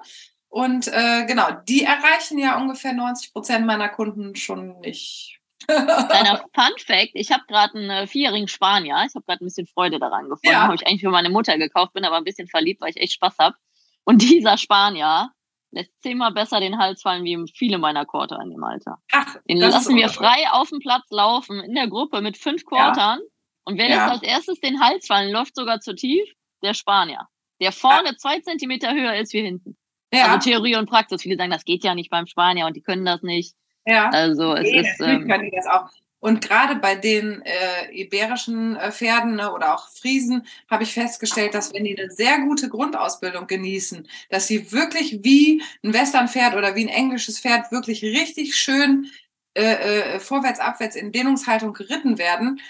Und äh, genau, die erreichen ja ungefähr 90 Prozent meiner Kunden schon nicht Kleiner Fun Fact: Ich habe gerade einen äh, vierjährigen Spanier. Ich habe gerade ein bisschen Freude daran gefunden. Ja. Habe ich eigentlich für meine Mutter gekauft, bin aber ein bisschen verliebt, weil ich echt Spaß habe. Und dieser Spanier lässt zehnmal besser den Hals fallen wie viele meiner Quarter in dem Alter. Ach, den lassen wir frei auf dem Platz laufen in der Gruppe mit fünf Quartern. Ja. Und wer ja. lässt als erstes den Hals fallen, läuft sogar zu tief? Der Spanier. Der vorne Ach. zwei Zentimeter höher ist wie hinten. Ja. Also Theorie und Praxis. Viele sagen, das geht ja nicht beim Spanier und die können das nicht. Ja. Also es nee, ist. Ähm, können die das auch. Und gerade bei den äh, iberischen äh, Pferden ne, oder auch Friesen habe ich festgestellt, dass wenn die eine sehr gute Grundausbildung genießen, dass sie wirklich wie ein Westernpferd oder wie ein englisches Pferd wirklich richtig schön äh, äh, vorwärts, abwärts in Dehnungshaltung geritten werden,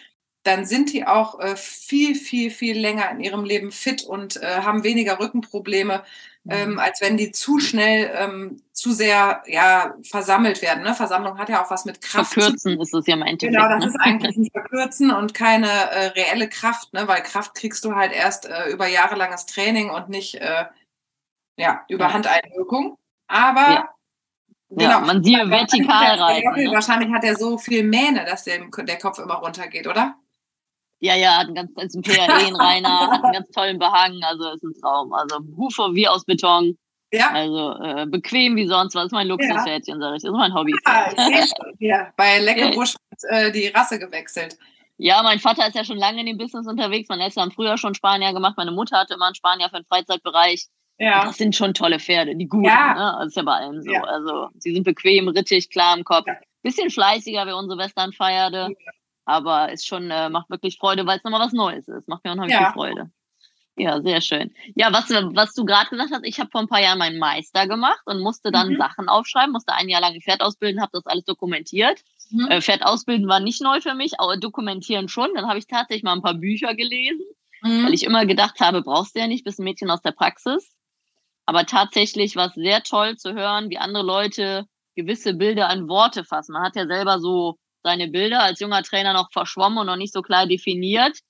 dann sind die auch äh, viel, viel, viel länger in ihrem Leben fit und äh, haben weniger Rückenprobleme, ähm, mhm. als wenn die zu schnell ähm, zu sehr ja, versammelt werden. Ne? Versammlung hat ja auch was mit Kraft. Verkürzen ist es ja im Endeffekt. Genau, das ne? ist eigentlich ein Verkürzen und keine äh, reelle Kraft, ne? weil Kraft kriegst du halt erst äh, über jahrelanges Training und nicht äh, ja, über ja. Handeinwirkung. Aber ja. Genau, ja, man sieht vertikal reiten. Ne? Wahrscheinlich hat er so viel Mähne, dass der, der Kopf immer runtergeht, oder? Ja, ja, hat einen ganz, ist ein PRE-Reiner, hat einen ganz tollen Behang, also ist ein Traum. Also Hufe wie aus Beton. Ja. Also äh, bequem wie sonst was. Das ist mein Luxuspferdchen, ja. sag ich. Das ist mein Hobby. Ja, ja. Bei Leckebusch ja. äh, die Rasse gewechselt. Ja, mein Vater ist ja schon lange in dem Business unterwegs. Mein Eltern haben früher schon Spanier gemacht. Meine Mutter hatte immer einen Spanier für den Freizeitbereich. Ja. Das sind schon tolle Pferde, die guten. Ja. Ne? Das ist ja bei allen so. Ja. Also sie sind bequem, rittig, klar im Kopf. Ja. Bisschen fleißiger wie unsere Westernfeierde. Aber es schon, äh, macht wirklich Freude, weil es nochmal was Neues ist. Macht mir unheimlich ja. viel Freude. Ja, sehr schön. Ja, was, was du gerade gesagt hast, ich habe vor ein paar Jahren meinen Meister gemacht und musste dann mhm. Sachen aufschreiben, musste ein Jahr lang ein Pferd ausbilden, habe das alles dokumentiert. Mhm. Äh, Pferd ausbilden war nicht neu für mich, aber dokumentieren schon. Dann habe ich tatsächlich mal ein paar Bücher gelesen, mhm. weil ich immer gedacht habe, brauchst du ja nicht, bist ein Mädchen aus der Praxis. Aber tatsächlich war es sehr toll zu hören, wie andere Leute gewisse Bilder an Worte fassen. Man hat ja selber so seine Bilder als junger Trainer noch verschwommen und noch nicht so klar definiert.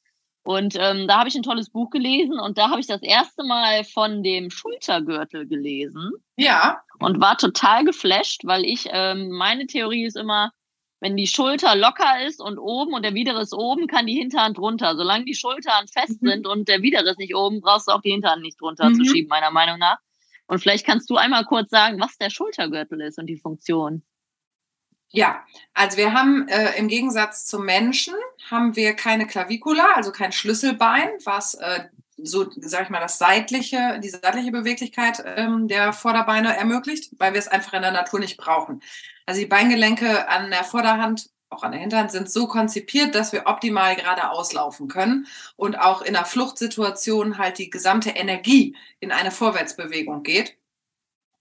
Und ähm, da habe ich ein tolles Buch gelesen und da habe ich das erste Mal von dem Schultergürtel gelesen. Ja. Und war total geflasht, weil ich, ähm, meine Theorie ist immer, wenn die Schulter locker ist und oben und der Widere ist oben, kann die Hinterhand runter. Solange die Schultern fest mhm. sind und der Widere ist nicht oben, brauchst du auch die Hinterhand nicht drunter mhm. zu schieben, meiner Meinung nach. Und vielleicht kannst du einmal kurz sagen, was der Schultergürtel ist und die Funktion. Ja, also wir haben äh, im Gegensatz zum Menschen haben wir keine Klavikula, also kein Schlüsselbein, was äh, so, sag ich mal, das seitliche, die seitliche Beweglichkeit ähm, der Vorderbeine ermöglicht, weil wir es einfach in der Natur nicht brauchen. Also die Beingelenke an der Vorderhand, auch an der Hinterhand, sind so konzipiert, dass wir optimal geradeaus laufen können und auch in einer Fluchtsituation halt die gesamte Energie in eine Vorwärtsbewegung geht.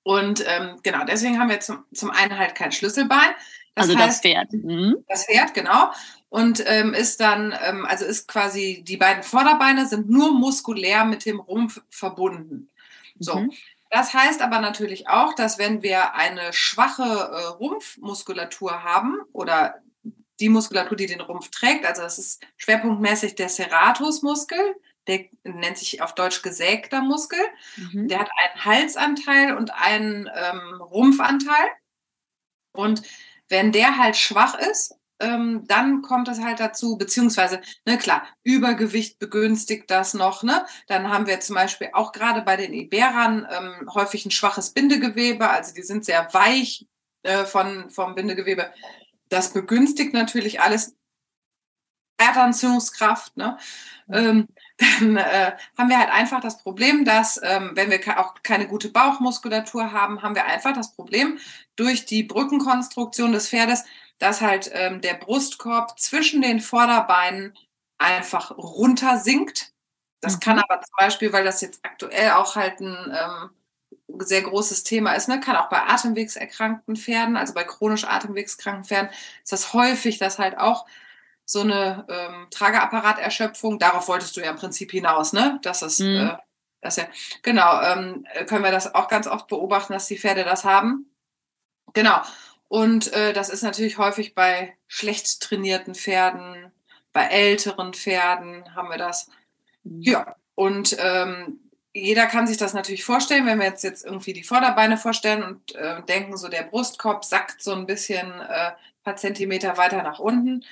Und ähm, genau, deswegen haben wir zum, zum einen halt kein Schlüsselbein. Das also heißt, das Pferd. Mhm. Das Pferd, genau. Und ähm, ist dann, ähm, also ist quasi, die beiden Vorderbeine sind nur muskulär mit dem Rumpf verbunden. So. Mhm. Das heißt aber natürlich auch, dass wenn wir eine schwache äh, Rumpfmuskulatur haben oder die Muskulatur, die den Rumpf trägt, also das ist schwerpunktmäßig der Serratusmuskel, der nennt sich auf Deutsch gesägter Muskel. Mhm. Der hat einen Halsanteil und einen ähm, Rumpfanteil. Und wenn der halt schwach ist, ähm, dann kommt es halt dazu, beziehungsweise, ne, klar, Übergewicht begünstigt das noch, ne? Dann haben wir zum Beispiel auch gerade bei den Iberern ähm, häufig ein schwaches Bindegewebe, also die sind sehr weich äh, von, vom Bindegewebe. Das begünstigt natürlich alles Erdanziehungskraft, ne? Ähm, dann äh, haben wir halt einfach das Problem, dass ähm, wenn wir auch keine gute Bauchmuskulatur haben, haben wir einfach das Problem durch die Brückenkonstruktion des Pferdes, dass halt ähm, der Brustkorb zwischen den Vorderbeinen einfach runter sinkt. Das mhm. kann aber zum Beispiel, weil das jetzt aktuell auch halt ein ähm, sehr großes Thema ist, ne? kann auch bei atemwegserkrankten Pferden, also bei chronisch atemwegskranken Pferden, ist das häufig, dass halt auch so eine ähm, Trageapparaterschöpfung, darauf wolltest du ja im Prinzip hinaus, ne? Das ist, mhm. äh, das ja, genau, ähm, können wir das auch ganz oft beobachten, dass die Pferde das haben. Genau. Und äh, das ist natürlich häufig bei schlecht trainierten Pferden, bei älteren Pferden haben wir das. Mhm. Ja, und ähm, jeder kann sich das natürlich vorstellen, wenn wir jetzt, jetzt irgendwie die Vorderbeine vorstellen und äh, denken, so der Brustkorb sackt so ein bisschen äh, paar Zentimeter weiter nach unten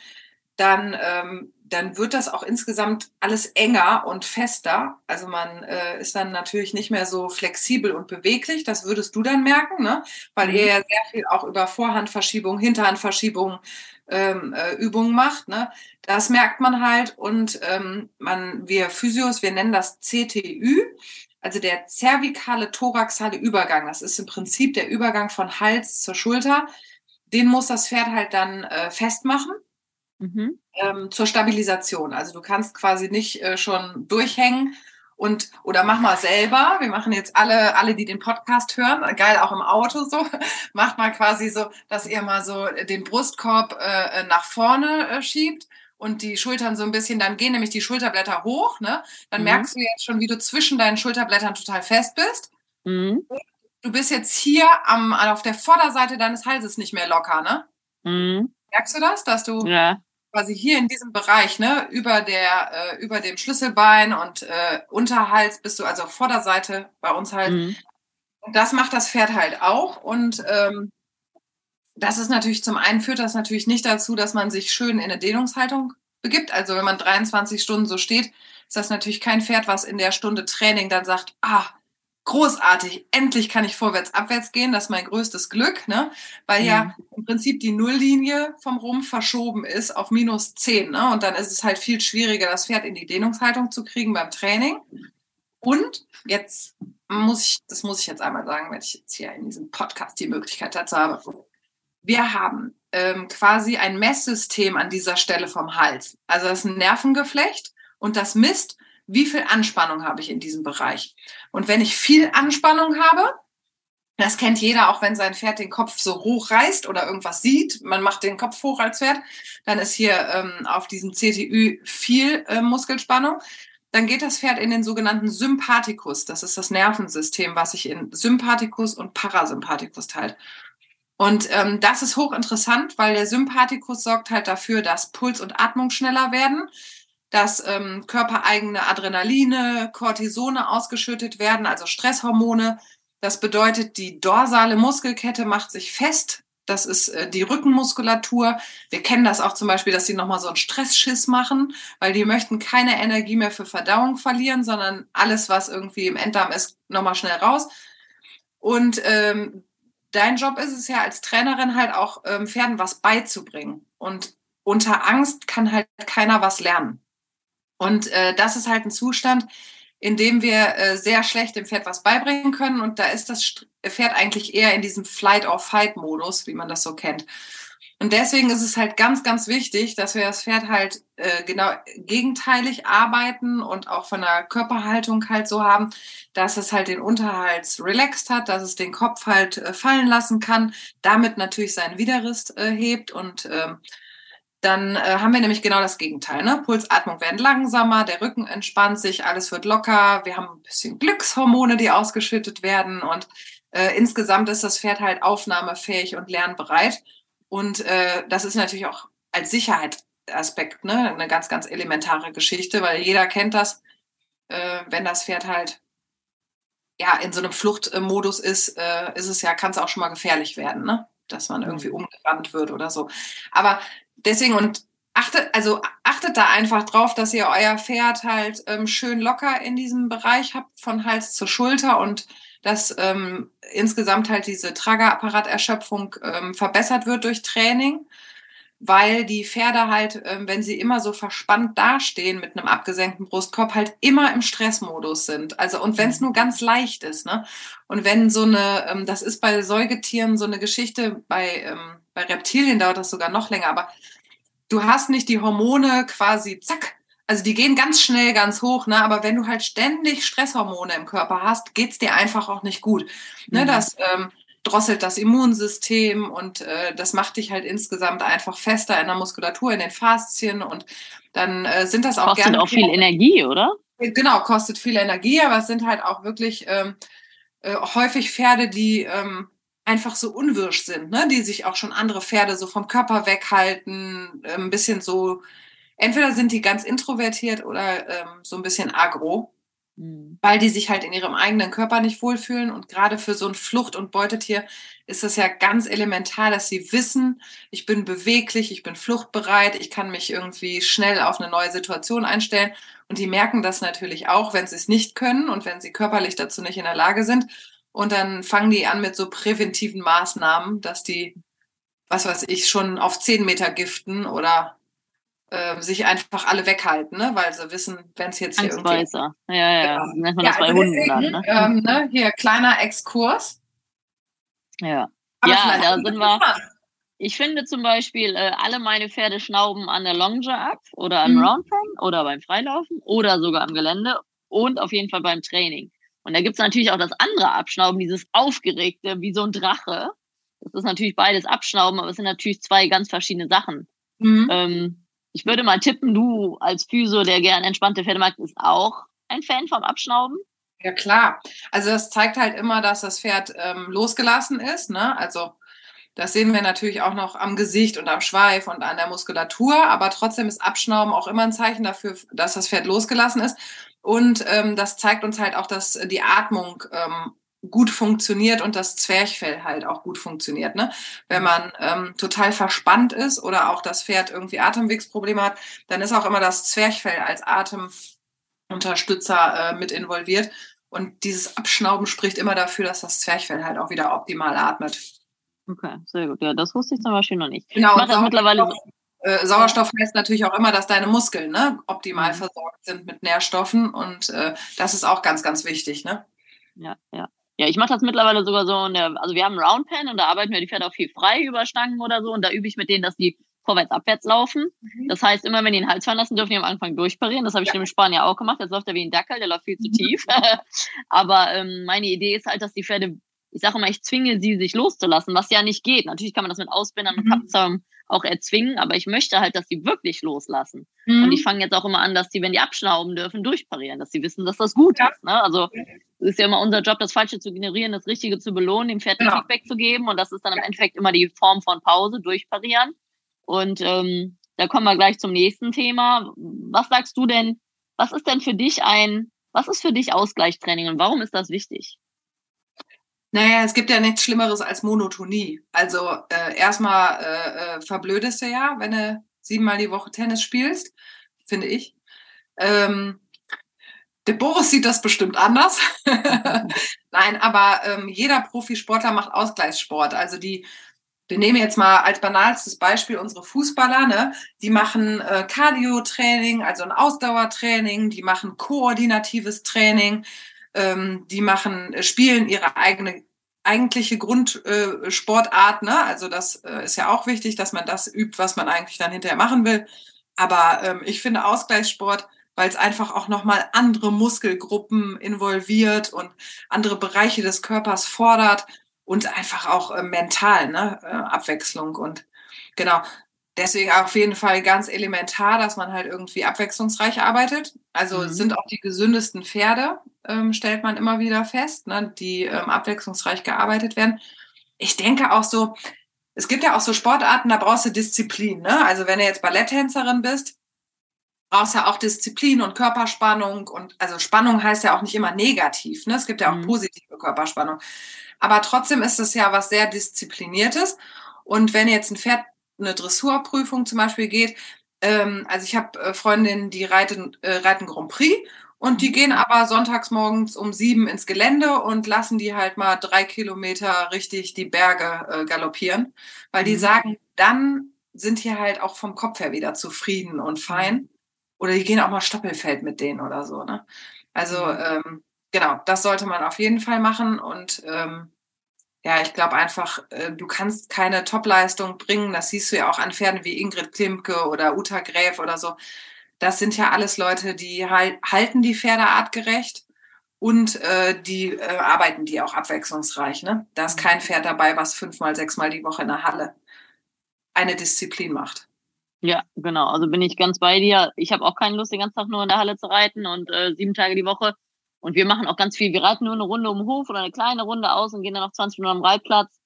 dann, ähm, dann wird das auch insgesamt alles enger und fester. Also man äh, ist dann natürlich nicht mehr so flexibel und beweglich. Das würdest du dann merken, ne? weil mhm. ihr ja sehr viel auch über Vorhandverschiebung, Hinterhandverschiebung ähm, äh, Übungen macht. Ne? Das merkt man halt und ähm, man, wir Physios, wir nennen das CTÜ. Also der zervikale thoraxale Übergang, das ist im Prinzip der Übergang von Hals zur Schulter. Den muss das Pferd halt dann äh, festmachen mhm. ähm, zur Stabilisation. Also du kannst quasi nicht äh, schon durchhängen und oder mach mal selber. Wir machen jetzt alle, alle, die den Podcast hören, geil auch im Auto so, macht mal quasi so, dass ihr mal so den Brustkorb äh, nach vorne äh, schiebt und die Schultern so ein bisschen, dann gehen nämlich die Schulterblätter hoch, ne? Dann mhm. merkst du jetzt schon, wie du zwischen deinen Schulterblättern total fest bist. Mhm. Du bist jetzt hier am, auf der Vorderseite deines Halses nicht mehr locker, ne? Mhm. Merkst du das, dass du ja quasi hier in diesem Bereich, ne, über der, äh, über dem Schlüsselbein und äh, Unterhals bist du also auf Vorderseite bei uns halt. Mhm. Das macht das Pferd halt auch und ähm, das ist natürlich zum einen führt das natürlich nicht dazu, dass man sich schön in eine Dehnungshaltung begibt. Also wenn man 23 Stunden so steht, ist das natürlich kein Pferd, was in der Stunde Training dann sagt, ah, großartig, endlich kann ich vorwärts, abwärts gehen, das ist mein größtes Glück, ne? weil mhm. ja im Prinzip die Nulllinie vom Rumpf verschoben ist auf minus 10 ne? und dann ist es halt viel schwieriger, das Pferd in die Dehnungshaltung zu kriegen beim Training. Und jetzt muss ich, das muss ich jetzt einmal sagen, wenn ich jetzt hier in diesem Podcast die Möglichkeit dazu habe. Wir haben ähm, quasi ein Messsystem an dieser Stelle vom Hals. Also das ist ein Nervengeflecht und das misst, wie viel Anspannung habe ich in diesem Bereich. Und wenn ich viel Anspannung habe, das kennt jeder, auch wenn sein Pferd den Kopf so hoch reißt oder irgendwas sieht. Man macht den Kopf hoch als Pferd. Dann ist hier ähm, auf diesem CTÜ viel äh, Muskelspannung. Dann geht das Pferd in den sogenannten Sympathikus. Das ist das Nervensystem, was sich in Sympathikus und Parasympathikus teilt. Und ähm, das ist hochinteressant, weil der Sympathikus sorgt halt dafür, dass Puls und Atmung schneller werden dass ähm, körpereigene Adrenaline, Cortisone ausgeschüttet werden, also Stresshormone. Das bedeutet, die dorsale Muskelkette macht sich fest. Das ist äh, die Rückenmuskulatur. Wir kennen das auch zum Beispiel, dass sie nochmal so einen Stressschiss machen, weil die möchten keine Energie mehr für Verdauung verlieren, sondern alles, was irgendwie im Enddarm ist, nochmal schnell raus. Und ähm, dein Job ist es ja als Trainerin halt auch ähm, Pferden was beizubringen. Und unter Angst kann halt keiner was lernen. Und äh, das ist halt ein Zustand, in dem wir äh, sehr schlecht dem Pferd was beibringen können. Und da ist das Pferd eigentlich eher in diesem Flight-or-Fight-Modus, wie man das so kennt. Und deswegen ist es halt ganz, ganz wichtig, dass wir das Pferd halt äh, genau gegenteilig arbeiten und auch von der Körperhaltung halt so haben, dass es halt den Unterhals relaxed hat, dass es den Kopf halt äh, fallen lassen kann, damit natürlich seinen Widerriss äh, hebt und ähm, dann äh, haben wir nämlich genau das Gegenteil. Ne? Pulsatmung werden langsamer, der Rücken entspannt sich, alles wird locker, wir haben ein bisschen Glückshormone, die ausgeschüttet werden und äh, insgesamt ist das Pferd halt aufnahmefähig und lernbereit. Und äh, das ist natürlich auch als Sicherheitsaspekt ne? eine ganz, ganz elementare Geschichte, weil jeder kennt das, äh, wenn das Pferd halt ja in so einem Fluchtmodus ist, äh, ist es ja, kann es auch schon mal gefährlich werden, ne? dass man irgendwie umgerannt wird oder so. Aber deswegen und achtet, also achtet da einfach drauf, dass ihr euer Pferd halt ähm, schön locker in diesem Bereich habt, von Hals zur Schulter und dass ähm, insgesamt halt diese Tragerapparaterschöpfung ähm, verbessert wird durch Training, weil die Pferde halt, ähm, wenn sie immer so verspannt dastehen mit einem abgesenkten Brustkorb, halt immer im Stressmodus sind. Also und wenn es nur ganz leicht ist, ne? Und wenn so eine, ähm, das ist bei Säugetieren so eine Geschichte, bei ähm, bei Reptilien dauert das sogar noch länger, aber du hast nicht die Hormone quasi, zack, also die gehen ganz schnell ganz hoch, ne? aber wenn du halt ständig Stresshormone im Körper hast, geht's dir einfach auch nicht gut. Ne? Mhm. Das ähm, drosselt das Immunsystem und äh, das macht dich halt insgesamt einfach fester in der Muskulatur, in den Faszien und dann äh, sind das auch kostet gerne... Kostet auch viel Energie, oder? Genau, kostet viel Energie, aber es sind halt auch wirklich ähm, äh, häufig Pferde, die ähm, einfach so unwirsch sind, ne? die sich auch schon andere Pferde so vom Körper weghalten, ein bisschen so, entweder sind die ganz introvertiert oder ähm, so ein bisschen agro, mhm. weil die sich halt in ihrem eigenen Körper nicht wohlfühlen. Und gerade für so ein Flucht- und Beutetier ist es ja ganz elementar, dass sie wissen, ich bin beweglich, ich bin fluchtbereit, ich kann mich irgendwie schnell auf eine neue Situation einstellen. Und die merken das natürlich auch, wenn sie es nicht können und wenn sie körperlich dazu nicht in der Lage sind. Und dann fangen die an mit so präventiven Maßnahmen, dass die, was weiß ich, schon auf zehn Meter giften oder äh, sich einfach alle weghalten, ne? weil sie wissen, wenn es jetzt hier irgendwie... Ja, ja, ja. Genau. Nennt man das ja, bei also Hunden dann, ne? Ähm, ne? Hier, kleiner Exkurs. Ja. Aber ja, da sind wir... Ich finde zum Beispiel, äh, alle meine Pferde schnauben an der Longe ab oder am mhm. Roundpen oder beim Freilaufen oder sogar am Gelände und auf jeden Fall beim Training. Und da gibt es natürlich auch das andere Abschnauben, dieses aufgeregte, wie so ein Drache. Das ist natürlich beides Abschnauben, aber es sind natürlich zwei ganz verschiedene Sachen. Mhm. Ähm, ich würde mal tippen, du als Physio, der gern entspannte Pferde mag, ist auch ein Fan vom Abschnauben. Ja, klar. Also das zeigt halt immer, dass das Pferd ähm, losgelassen ist. Ne? Also das sehen wir natürlich auch noch am Gesicht und am Schweif und an der Muskulatur, aber trotzdem ist Abschnauben auch immer ein Zeichen dafür, dass das Pferd losgelassen ist. Und ähm, das zeigt uns halt auch, dass die Atmung ähm, gut funktioniert und das Zwerchfell halt auch gut funktioniert. Ne? Wenn man ähm, total verspannt ist oder auch das Pferd irgendwie Atemwegsprobleme hat, dann ist auch immer das Zwerchfell als Atemunterstützer äh, mit involviert. Und dieses Abschnauben spricht immer dafür, dass das Zwerchfell halt auch wieder optimal atmet. Okay, sehr gut. Ja, das wusste ich zum Beispiel noch nicht. Genau, ich mache das mittlerweile. Äh, Sauerstoff heißt natürlich auch immer, dass deine Muskeln ne, optimal mhm. versorgt sind mit Nährstoffen und äh, das ist auch ganz, ganz wichtig. Ne? Ja, ja. Ja, ich mache das mittlerweile sogar so, in der, also wir haben einen Roundpen und da arbeiten wir die Pferde auch viel frei über Stangen oder so und da übe ich mit denen, dass die vorwärts, abwärts laufen. Mhm. Das heißt, immer wenn die den Hals fallen lassen, dürfen die am Anfang durchparieren. Das habe ich ja. im Spanier auch gemacht. Jetzt läuft er wie ein Dackel, der läuft viel zu mhm. tief. Aber ähm, meine Idee ist halt, dass die Pferde, ich sage immer, ich zwinge sie, sich loszulassen, was ja nicht geht. Natürlich kann man das mit Ausbindern und mhm. Kappzaum auch erzwingen, aber ich möchte halt, dass sie wirklich loslassen. Mhm. Und ich fange jetzt auch immer an, dass die, wenn die abschnauben dürfen, durchparieren, dass sie wissen, dass das gut ja. ist. Ne? Also es ist ja immer unser Job, das Falsche zu generieren, das Richtige zu belohnen, dem Pferd genau. Feedback zu geben und das ist dann im Endeffekt immer die Form von Pause, durchparieren. Und ähm, da kommen wir gleich zum nächsten Thema. Was sagst du denn, was ist denn für dich ein, was ist für dich Ausgleichstraining und warum ist das wichtig? Naja, es gibt ja nichts Schlimmeres als Monotonie. Also äh, erstmal äh, äh, verblödest du ja, wenn du siebenmal die Woche Tennis spielst, finde ich. Ähm, Der Boris sieht das bestimmt anders. Nein, aber ähm, jeder Profisportler macht Ausgleichssport. Also die, wir nehmen jetzt mal als banalstes Beispiel unsere Fußballer, ne? Die machen äh, Cardio-Training, also ein Ausdauertraining, die machen koordinatives Training, ähm, die machen, äh, spielen ihre eigene eigentliche Grundsportart, äh, ne? Also das äh, ist ja auch wichtig, dass man das übt, was man eigentlich dann hinterher machen will. Aber ähm, ich finde Ausgleichssport, weil es einfach auch nochmal andere Muskelgruppen involviert und andere Bereiche des Körpers fordert und einfach auch äh, mental, ne? Äh, Abwechslung und genau. Deswegen auf jeden Fall ganz elementar, dass man halt irgendwie abwechslungsreich arbeitet. Also mhm. sind auch die gesündesten Pferde, ähm, stellt man immer wieder fest, ne, die ähm, abwechslungsreich gearbeitet werden. Ich denke auch so, es gibt ja auch so Sportarten, da brauchst du Disziplin. Ne? Also wenn du jetzt Balletttänzerin bist, brauchst du ja auch Disziplin und Körperspannung. Und also Spannung heißt ja auch nicht immer negativ. Ne? Es gibt ja auch mhm. positive Körperspannung. Aber trotzdem ist es ja was sehr Diszipliniertes. Und wenn jetzt ein Pferd eine Dressurprüfung zum Beispiel geht. Ähm, also ich habe äh, Freundinnen, die reiten, äh, reiten Grand Prix und die gehen aber sonntags morgens um sieben ins Gelände und lassen die halt mal drei Kilometer richtig die Berge äh, galoppieren, weil die mhm. sagen, dann sind die halt auch vom Kopf her wieder zufrieden und fein. Oder die gehen auch mal Stoppelfeld mit denen oder so. Ne? Also mhm. ähm, genau, das sollte man auf jeden Fall machen und ähm, ja, ich glaube einfach, äh, du kannst keine Topleistung bringen. Das siehst du ja auch an Pferden wie Ingrid Klimke oder Uta Gräf oder so. Das sind ja alles Leute, die halt, halten die Pferde artgerecht und äh, die äh, arbeiten die auch abwechslungsreich. Ne? Da ist kein Pferd dabei, was fünfmal, sechsmal die Woche in der Halle eine Disziplin macht. Ja, genau. Also bin ich ganz bei dir. Ich habe auch keine Lust, den ganzen Tag nur in der Halle zu reiten und äh, sieben Tage die Woche. Und wir machen auch ganz viel. Wir reiten nur eine Runde um den Hof oder eine kleine Runde aus und gehen dann noch 20 Minuten am Reitplatz.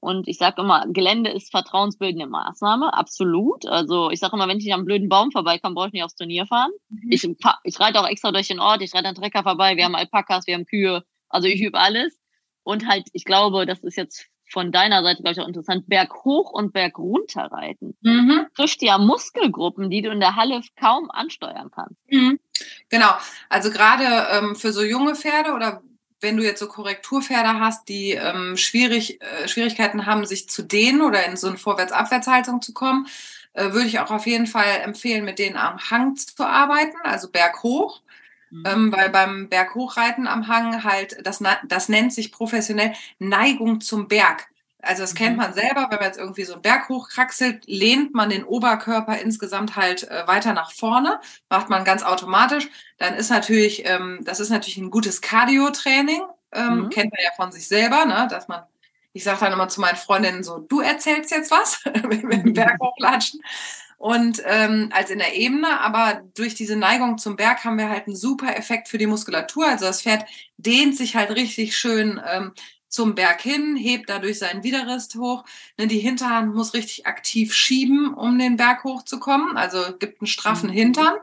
Und ich sage immer, Gelände ist vertrauensbildende Maßnahme, absolut. Also ich sage immer, wenn ich nicht am blöden Baum vorbeikomme, brauche ich nicht aufs Turnier fahren. Mhm. Ich, ich reite auch extra durch den Ort, ich reite an Trecker vorbei, wir haben Alpakas, wir haben Kühe, also ich übe alles. Und halt, ich glaube, das ist jetzt von deiner Seite, glaube ich, auch interessant, Berg hoch und Berg runter reiten. Mhm. Trifft ja Muskelgruppen, die du in der Halle kaum ansteuern kannst. Mhm. Genau. Also gerade ähm, für so junge Pferde oder wenn du jetzt so Korrekturpferde hast, die ähm, schwierig, äh, Schwierigkeiten haben, sich zu dehnen oder in so eine Vorwärts-Abwärts-Haltung zu kommen, äh, würde ich auch auf jeden Fall empfehlen, mit denen am Hang zu arbeiten, also berghoch. Mhm. Ähm, weil beim Berghochreiten am Hang halt, das, das nennt sich professionell Neigung zum Berg. Also das kennt mhm. man selber, wenn man jetzt irgendwie so einen Berg hochkraxelt, lehnt man den Oberkörper insgesamt halt äh, weiter nach vorne, macht man ganz automatisch. Dann ist natürlich, ähm, das ist natürlich ein gutes Cardio-Training, ähm, mhm. kennt man ja von sich selber, ne? dass man, ich sage dann immer zu meinen Freundinnen so, du erzählst jetzt was, wenn wir den Berg hochlatschen und ähm, als in der Ebene, aber durch diese Neigung zum Berg haben wir halt einen super Effekt für die Muskulatur. Also das Pferd dehnt sich halt richtig schön ähm, zum Berg hin, hebt dadurch seinen Widerrist hoch. Ne, die Hinterhand muss richtig aktiv schieben, um den Berg hochzukommen. Also gibt einen straffen mhm. Hintern.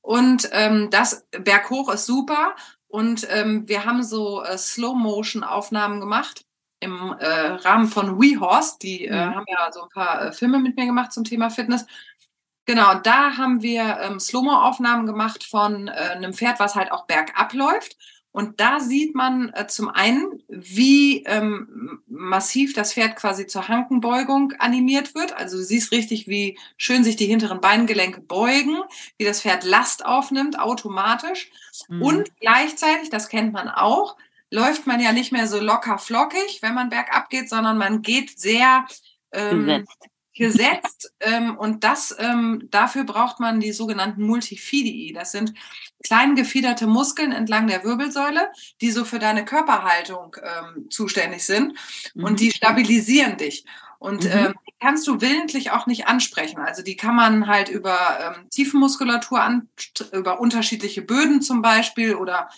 Und ähm, das Berghoch ist super. Und ähm, wir haben so äh, Slow-Motion-Aufnahmen gemacht im äh, Rahmen von WeHorse. Die äh, mhm. haben ja so ein paar äh, Filme mit mir gemacht zum Thema Fitness. Genau, da haben wir ähm, Slow-Mo-Aufnahmen gemacht von äh, einem Pferd, was halt auch bergab läuft. Und da sieht man äh, zum einen, wie ähm, massiv das Pferd quasi zur Hankenbeugung animiert wird. Also du siehst richtig, wie schön sich die hinteren Beingelenke beugen, wie das Pferd Last aufnimmt automatisch. Mhm. Und gleichzeitig, das kennt man auch, läuft man ja nicht mehr so locker flockig, wenn man bergab geht, sondern man geht sehr ähm, gesetzt. gesetzt ähm, und das ähm, dafür braucht man die sogenannten Multifidii. Das sind klein gefiederte Muskeln entlang der Wirbelsäule, die so für deine Körperhaltung ähm, zuständig sind mhm. und die stabilisieren dich. Und mhm. ähm, die kannst du willentlich auch nicht ansprechen. Also die kann man halt über ähm, Tiefenmuskulatur an, über unterschiedliche Böden zum Beispiel oder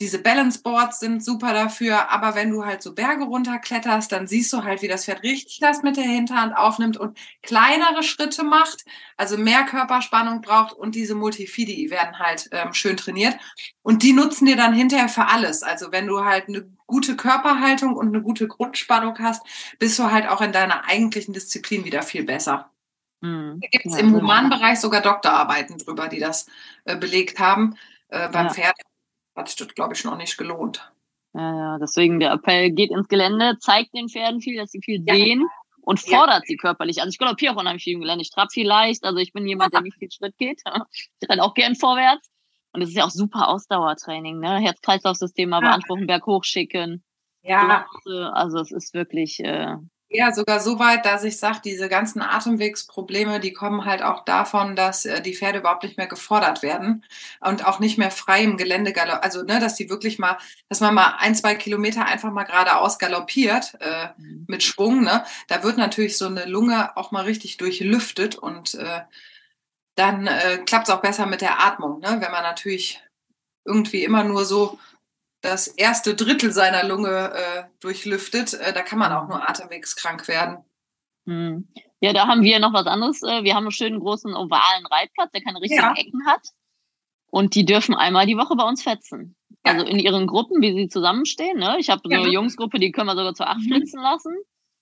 diese Balance Boards sind super dafür, aber wenn du halt so Berge runterkletterst, dann siehst du halt, wie das Pferd richtig das mit der Hinterhand aufnimmt und kleinere Schritte macht, also mehr Körperspannung braucht und diese Multifidi werden halt ähm, schön trainiert und die nutzen dir dann hinterher für alles. Also wenn du halt eine gute Körperhaltung und eine gute Grundspannung hast, bist du halt auch in deiner eigentlichen Disziplin wieder viel besser. Mhm. Da gibt es ja, im Humanbereich sogar Doktorarbeiten drüber, die das äh, belegt haben Äh, beim ja. Pferd hat sich das, glaube ich, noch nicht gelohnt. Ja, ja, deswegen der Appell geht ins Gelände, zeigt den Pferden viel, dass sie viel ja. sehen und fordert ja. sie körperlich. Also ich galoppiere auch unheimlich viel im Gelände. Ich trab viel leicht. Also ich bin jemand, der nicht viel Schritt geht. Ich renne auch gern vorwärts. Und es ist ja auch super Ausdauertraining, ne? Herz-Kreislauf-System mal ja. beanspruchen, Berg hochschicken. Ja. Also es ist wirklich, äh, ja, sogar so weit, dass ich sage, diese ganzen Atemwegsprobleme, die kommen halt auch davon, dass äh, die Pferde überhaupt nicht mehr gefordert werden und auch nicht mehr frei im Gelände galoppieren. Also, ne, dass die wirklich mal, dass man mal ein, zwei Kilometer einfach mal geradeaus galoppiert äh, mhm. mit Schwung. Ne? Da wird natürlich so eine Lunge auch mal richtig durchlüftet und äh, dann äh, klappt es auch besser mit der Atmung. Ne? Wenn man natürlich irgendwie immer nur so das erste Drittel seiner Lunge äh, durchlüftet, äh, da kann man auch nur atemwegskrank werden. Hm. Ja, da haben wir noch was anderes. Äh, wir haben einen schönen großen ovalen Reitplatz, der keine richtigen ja. Ecken hat. Und die dürfen einmal die Woche bei uns fetzen. Ja. Also in ihren Gruppen, wie sie zusammenstehen. Ne? Ich habe so eine Jungsgruppe, die können wir sogar zu acht mhm. flitzen lassen.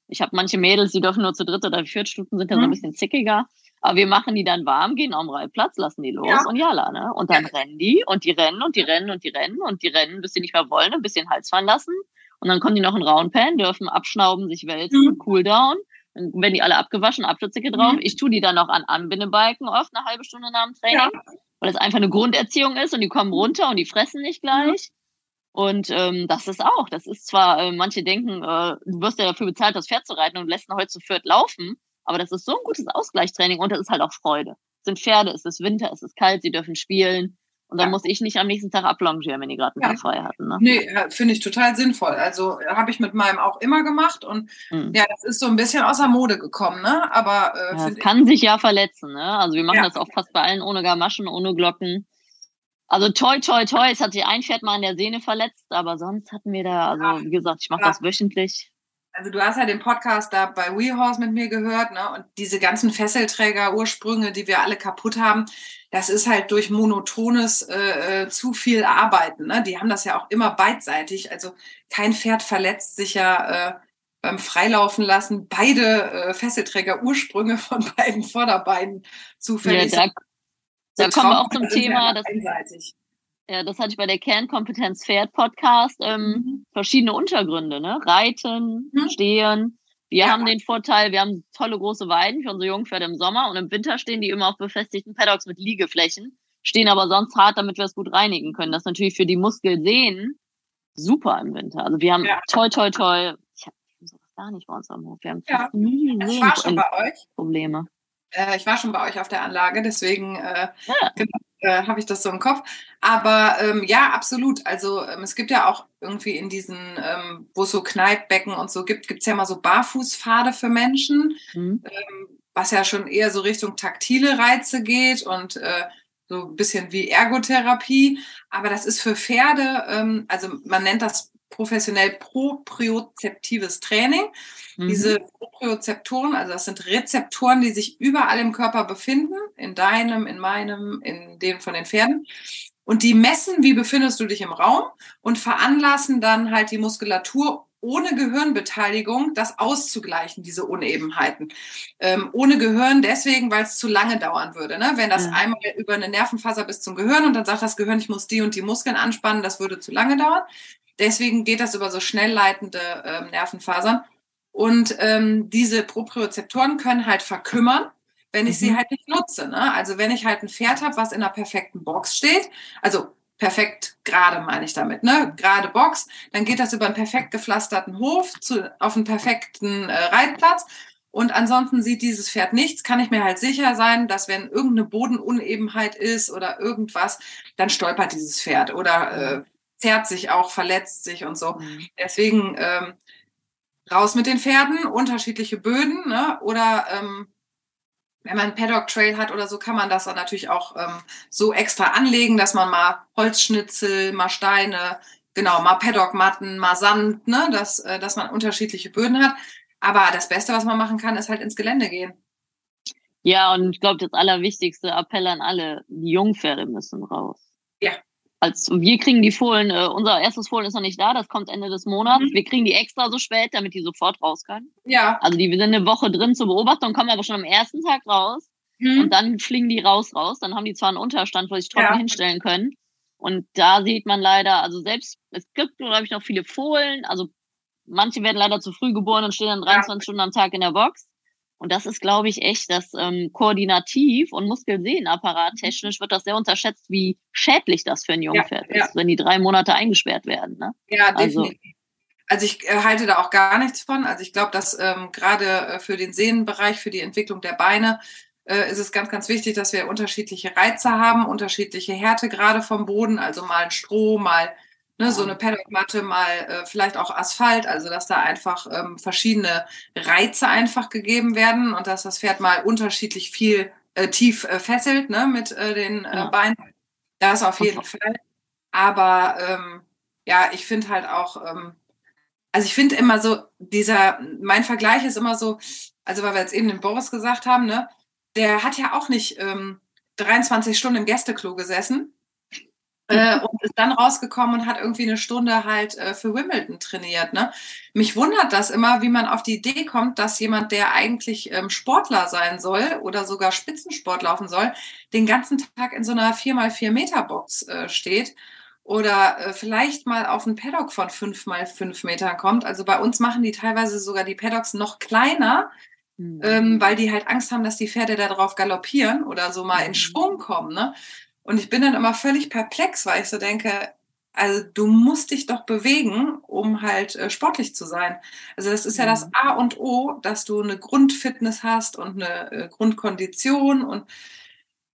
Ich habe manche Mädels, die dürfen nur zu dritt oder viert Stunden, sind ja mhm. so ein mhm. bisschen zickiger. Aber wir machen die dann warm, gehen am Reitplatz, lassen die los ja. und jalla, ne? Und dann ja. rennen die und die rennen und die rennen und die rennen und die rennen, bis sie nicht mehr wollen, ein bisschen Hals fallen lassen. Und dann kommen die noch in Roundpan, dürfen abschnauben, sich wälzen, mhm. Cooldown. Dann werden die alle abgewaschen, Abschützige drauf. Mhm. Ich tue die dann noch an Anbindebalken oft eine halbe Stunde nach dem Training, ja. weil das einfach eine Grunderziehung ist und die kommen runter und die fressen nicht gleich. Mhm. Und ähm, das ist auch, das ist zwar, äh, manche denken, äh, du wirst ja dafür bezahlt, das Pferd zu reiten und lässt ihn heute zu viert laufen. Aber das ist so ein gutes Ausgleichstraining und das ist halt auch Freude. Es sind Pferde, es ist Winter, es ist kalt, sie dürfen spielen. Und dann ja. muss ich nicht am nächsten Tag ablongieren, wenn die gerade einen ja. Tag frei hatten. Ne? Nee, finde ich total sinnvoll. Also habe ich mit meinem auch immer gemacht. Und mhm. ja, das ist so ein bisschen außer Mode gekommen, ne? Aber äh, ja, kann sich ja verletzen, ne? Also wir machen ja. das auch fast bei allen ohne Gamaschen, ohne Glocken. Also toi, toi, toi, es hat sich ein Pferd mal an der Sehne verletzt, aber sonst hatten wir da, also wie gesagt, ich mache das wöchentlich also du hast ja den Podcast da bei WeHorse mit mir gehört, ne? Und diese ganzen Fesselträger-Ursprünge, die wir alle kaputt haben, das ist halt durch monotones äh, äh, zu viel Arbeiten. Ne? Die haben das ja auch immer beidseitig. Also kein Pferd verletzt sich ja äh, beim Freilaufen lassen. Beide äh, Fesselträger-Ursprünge von beiden Vorderbeinen zufällig. Ja, da, da kommen wir auch zum Thema. Das, einseitig. Ja, das hatte ich bei der Kernkompetenz Pferd Podcast. Ähm, mhm. Verschiedene Untergründe, ne? Reiten, mhm. Stehen. Wir ja. haben den Vorteil, wir haben tolle große Weiden für unsere Jungpferde im Sommer und im Winter stehen die immer auf befestigten Paddocks mit Liegeflächen, stehen aber sonst hart, damit wir es gut reinigen können. Das ist natürlich für die Muskelsehnen super im Winter. Also wir haben ja. toi toi toi, ich habe sowas gar nicht bei uns am Hof. Wir haben ja. nie Probleme. Äh, ich war schon bei euch auf der Anlage, deswegen äh, ja. genau, äh, habe ich das so im Kopf. Aber ähm, ja, absolut. Also ähm, es gibt ja auch irgendwie in diesen, ähm, wo es so Kneippbecken und so gibt, gibt es ja mal so Barfußpfade für Menschen, mhm. Ähm, was ja schon eher so Richtung taktile Reize geht und äh, so ein bisschen wie Ergotherapie. Aber das ist für Pferde, ähm, also man nennt das professionell propriozeptives Training. Mhm. Diese Propriozeptoren, also das sind Rezeptoren, die sich überall im Körper befinden, in deinem, in meinem, in dem von den Pferden. Und die messen, wie befindest du dich im Raum und veranlassen dann halt die Muskulatur ohne Gehirnbeteiligung das auszugleichen, diese Unebenheiten. Ähm, ohne Gehirn deswegen, weil es zu lange dauern würde. Ne? Wenn das ja. einmal über eine Nervenfaser bis zum Gehirn und dann sagt das Gehirn, ich muss die und die Muskeln anspannen, das würde zu lange dauern. Deswegen geht das über so schnell leitende ähm, Nervenfasern. Und ähm, diese Propriozeptoren können halt verkümmern, wenn ich mhm. sie halt nicht nutze. Ne? Also wenn ich halt ein Pferd habe, was in einer perfekten Box steht, also perfekt gerade meine ich damit, ne? Gerade Box, dann geht das über einen perfekt gepflasterten Hof zu, auf einen perfekten äh, Reitplatz. Und ansonsten sieht dieses Pferd nichts, kann ich mir halt sicher sein, dass wenn irgendeine Bodenunebenheit ist oder irgendwas, dann stolpert dieses Pferd oder äh, zerrt sich auch, verletzt sich und so. Mhm. Deswegen ähm, raus mit den Pferden, unterschiedliche Böden ne? oder ähm, wenn man einen Paddock Trail hat oder so, kann man das dann natürlich auch ähm, so extra anlegen, dass man mal Holzschnitzel, mal Steine, genau, mal Paddock-Matten, mal Sand, ne? dass, äh, dass man unterschiedliche Böden hat. Aber das Beste, was man machen kann, ist halt ins Gelände gehen. Ja, und ich glaube, das allerwichtigste Appell an alle, die Jungpferde müssen raus. Ja, als wir kriegen die Fohlen, äh, unser erstes Fohlen ist noch nicht da, das kommt Ende des Monats. Mhm. Wir kriegen die extra so spät, damit die sofort raus können. Ja. Also die wir sind eine Woche drin zur Beobachtung, kommen aber schon am ersten Tag raus. Mhm. Und dann fliegen die raus, raus. Dann haben die zwar einen Unterstand, wo sie sich trocken ja. hinstellen können. Und da sieht man leider, also selbst, es gibt, glaube ich, noch viele Fohlen, also manche werden leider zu früh geboren und stehen dann 23 ja. Stunden am Tag in der Box. Und das ist, glaube ich, echt das ähm, Koordinativ und Muskelsehnenapparat technisch wird das sehr unterschätzt, wie schädlich das für ein Jungpferd ja, ist, wenn die drei Monate eingesperrt werden. Ne? Ja, also definitiv. Also, also ich äh, halte da auch gar nichts von. Also ich glaube, dass ähm, gerade äh, für den Sehnenbereich, für die Entwicklung der Beine, äh, ist es ganz, ganz wichtig, dass wir unterschiedliche Reize haben, unterschiedliche Härte gerade vom Boden, also mal ein Stroh, mal ne, so eine Paddockmatte, mal äh, vielleicht auch Asphalt, also dass da einfach ähm, verschiedene Reize einfach gegeben werden und dass das Pferd mal unterschiedlich viel äh, tief äh, fesselt ne, mit äh, den äh. Beinen. Das auf jeden Fall. Aber ähm, ja, ich finde halt auch, ähm, also ich finde immer so, dieser, mein Vergleich ist immer so, also weil wir jetzt eben den Boris gesagt haben, ne, der hat ja auch nicht ähm, 23 Stunden im Gästeklo gesessen äh, und ist dann rausgekommen und hat irgendwie eine Stunde halt äh, für Wimbledon trainiert. Ne? Mich wundert das immer, wie man auf die Idee kommt, dass jemand, der eigentlich ähm, Sportler sein soll oder sogar Spitzensport laufen soll, den ganzen Tag in so einer 4x4 Meter Box äh, steht oder äh, vielleicht mal auf einen Paddock von 5 mal 5 Metern kommt. Also bei uns machen die teilweise sogar die Paddocks noch kleiner, mhm. ähm, weil die halt Angst haben, dass die Pferde da drauf galoppieren oder so mal in mhm. Schwung kommen. Ne? Und ich bin dann immer völlig perplex, weil ich so denke, also du musst dich doch bewegen, um halt äh, sportlich zu sein. Also das ist ja das mhm. A und O, dass du eine Grundfitness hast und eine äh, Grundkondition und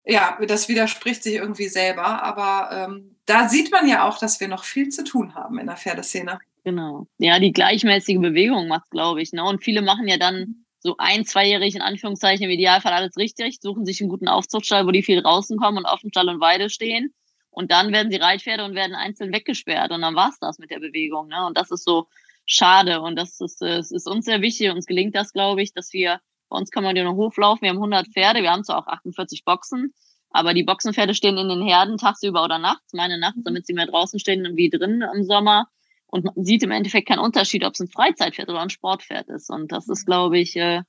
ja, das widerspricht sich irgendwie selber, aber ähm, da sieht man ja auch, dass wir noch viel zu tun haben in der Pferdeszene. Genau. Ja, die gleichmäßige Bewegung macht, glaube ich. Ne? Und viele machen ja dann so ein, zweijährig in Anführungszeichen im Idealfall alles richtig, suchen sich einen guten Aufzuchtstall, wo die viel draußen kommen und auf dem Stall und Weide stehen. Und dann werden sie Reitpferde und werden einzeln weggesperrt. Und dann war's das mit der Bewegung. Ne? Und das ist so schade. Und das ist, das ist uns sehr wichtig. Uns gelingt das, glaube ich, dass wir, bei uns kann man ja nur Hof laufen. Wir haben 100 Pferde. Wir haben zwar auch 48 Boxen. Aber die Boxenpferde stehen in den Herden tagsüber oder nachts. Meine nachts, damit sie mehr draußen stehen wie drin im Sommer. Und man sieht im Endeffekt keinen Unterschied, ob es ein Freizeitpferd oder ein Sportpferd ist. Und das ist, glaube ich, äh,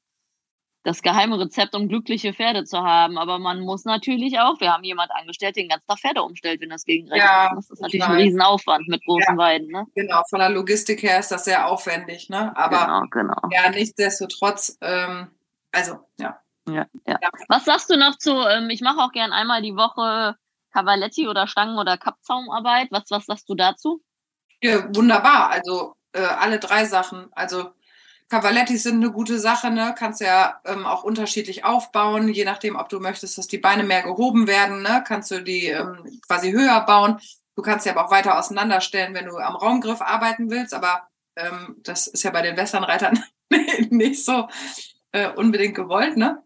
das geheime Rezept, um glückliche Pferde zu haben. Aber man muss natürlich auch, wir haben jemand angestellt, den den ganzen Tag Pferde umstellt, wenn das gegen Recht ja, ist. Das ist natürlich ein Riesenaufwand mit großen ja, Weiden. Ne? Genau, von der Logistik her ist das sehr aufwendig. Ne? Aber genau, genau. ja, nichtsdestotrotz, ähm, also ja. Ja, ja. Was sagst du noch zu, ähm, ich mache auch gern einmal die Woche Cavaletti oder Stangen- oder Kappzaumarbeit. Was, was sagst du dazu? Ja, wunderbar. Also äh, alle drei Sachen. Also Cavalettis sind eine gute Sache, ne? Kannst ja ähm, auch unterschiedlich aufbauen, je nachdem, ob du möchtest, dass die Beine mehr gehoben werden, ne? Kannst du die ähm, quasi höher bauen. Du kannst sie aber auch weiter auseinanderstellen, wenn du am Raumgriff arbeiten willst, aber ähm, das ist ja bei den Westernreitern nicht so äh, unbedingt gewollt, ne?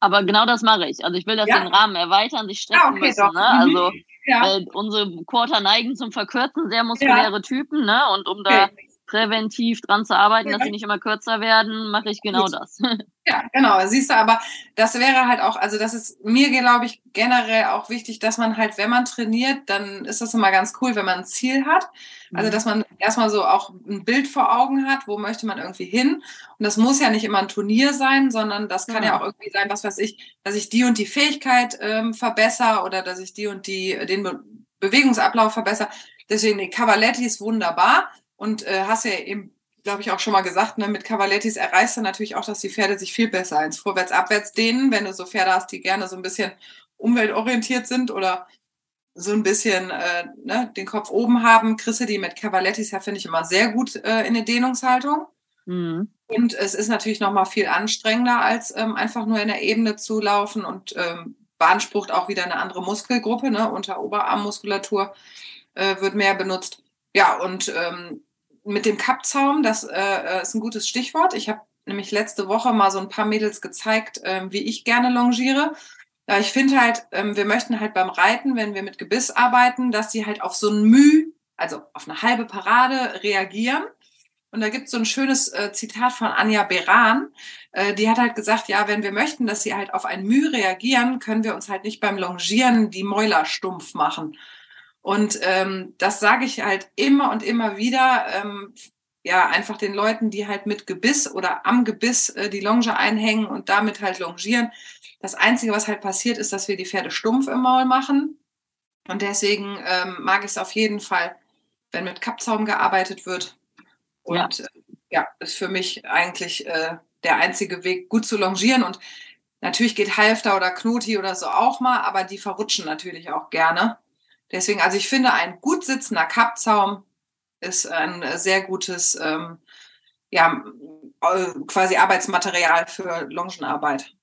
Aber genau das mache ich. Also ich will, dass ja. den Rahmen erweitern, sich strecken ja, okay, müssen. Ne? Also ja. weil unsere Quarter neigen zum Verkürzen, sehr muskuläre ja. Typen, ne? Und um da okay. präventiv dran zu arbeiten, dass sie nicht immer kürzer werden, mache ich genau Gut. das. Ja, genau. Siehst du, aber das wäre halt auch, also das ist mir, glaube ich, generell auch wichtig, dass man halt, wenn man trainiert, dann ist das immer ganz cool, wenn man ein Ziel hat. Also, dass man erstmal so auch ein Bild vor Augen hat, wo möchte man irgendwie hin. Und das muss ja nicht immer ein Turnier sein, sondern das kann ja, ja auch irgendwie sein, was weiß ich, dass ich die und die Fähigkeit ähm, verbessere oder dass ich die und die, den Be Bewegungsablauf verbessere. Deswegen, die Cavaletti ist wunderbar. Und äh, hast ja eben glaube ich, auch schon mal gesagt, ne, mit Cavalettis erreichst du natürlich auch, dass die Pferde sich viel besser als vorwärts-abwärts dehnen, wenn du so Pferde hast, die gerne so ein bisschen umweltorientiert sind oder so ein bisschen äh, ne, den Kopf oben haben, du die mit Cavalettis ja, finde ich, immer sehr gut äh, in der Dehnungshaltung. Mhm. Und es ist natürlich noch mal viel anstrengender, als ähm, einfach nur in der Ebene zu laufen und ähm, beansprucht auch wieder eine andere Muskelgruppe, ne, unter Oberarmmuskulatur äh, wird mehr benutzt. Ja, und ähm, mit dem Kappzaum, das äh, äh, ist ein gutes Stichwort. Ich habe nämlich letzte Woche mal so ein paar Mädels gezeigt, äh, wie ich gerne longiere. Ich finde halt, ähm, wir möchten halt beim Reiten, wenn wir mit Gebiss arbeiten, dass sie halt auf so ein Müh, also auf eine halbe Parade reagieren. Und da gibt es so ein schönes äh, Zitat von Anja Beran. Äh, die hat halt gesagt, ja, wenn wir möchten, dass sie halt auf ein Müh reagieren, können wir uns halt nicht beim Longieren die Mäuler stumpf machen. Und ähm, das sage ich halt immer und immer wieder. Ähm, ja, einfach den Leuten, die halt mit Gebiss oder am Gebiss äh, die Longe einhängen und damit halt longieren. Das Einzige, was halt passiert, ist, dass wir die Pferde stumpf im Maul machen. Und deswegen ähm, mag ich es auf jeden Fall, wenn mit Kappzaum gearbeitet wird. Und ja, äh, ja ist für mich eigentlich äh, der einzige Weg, gut zu longieren. Und natürlich geht Halfter oder Knoti oder so auch mal, aber die verrutschen natürlich auch gerne. Deswegen, also ich finde, ein gut sitzender Kappzaum ist ein sehr gutes, ähm, ja, äh, quasi Arbeitsmaterial für Longenarbeit.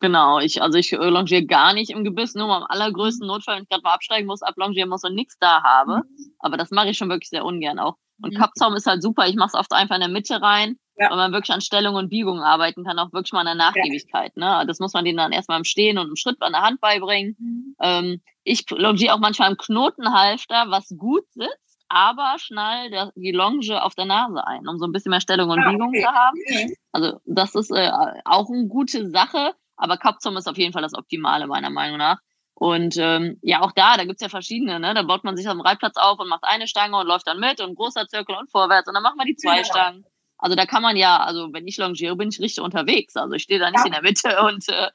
Genau, ich, also ich äh, longiere gar nicht im Gebiss, nur mal am allergrößten Notfall, wenn ich gerade mal absteigen muss, ablongieren muss und nichts da habe. Mhm. Aber das mache ich schon wirklich sehr ungern auch. Und mhm. Kappzaum ist halt super, ich mache es oft einfach in der Mitte rein, ja. weil man wirklich an Stellung und Biegung arbeiten kann, auch wirklich mal an der Nachgiebigkeit. Ja. Ne? Das muss man denen dann erstmal im Stehen und im Schritt an der Hand beibringen. Mhm. Ähm, ich longiere auch manchmal im Knotenhalfter, was gut sitzt aber schnall der, die Longe auf der Nase ein, um so ein bisschen mehr Stellung und ah, Biegung okay. zu haben. Also das ist äh, auch eine gute Sache. Aber Kappzaum ist auf jeden Fall das Optimale, meiner Meinung nach. Und ähm, ja, auch da, da gibt's ja verschiedene, ne? Da baut man sich auf dem Reitplatz auf und macht eine Stange und läuft dann mit und großer Zirkel und vorwärts und dann macht man die zwei ja. Stangen. Also da kann man ja, also wenn ich longiere, bin ich richtig unterwegs. Also ich stehe da nicht ja. in der Mitte und äh,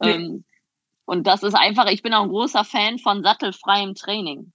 nee. ähm, und das ist einfach, ich bin auch ein großer Fan von sattelfreiem Training.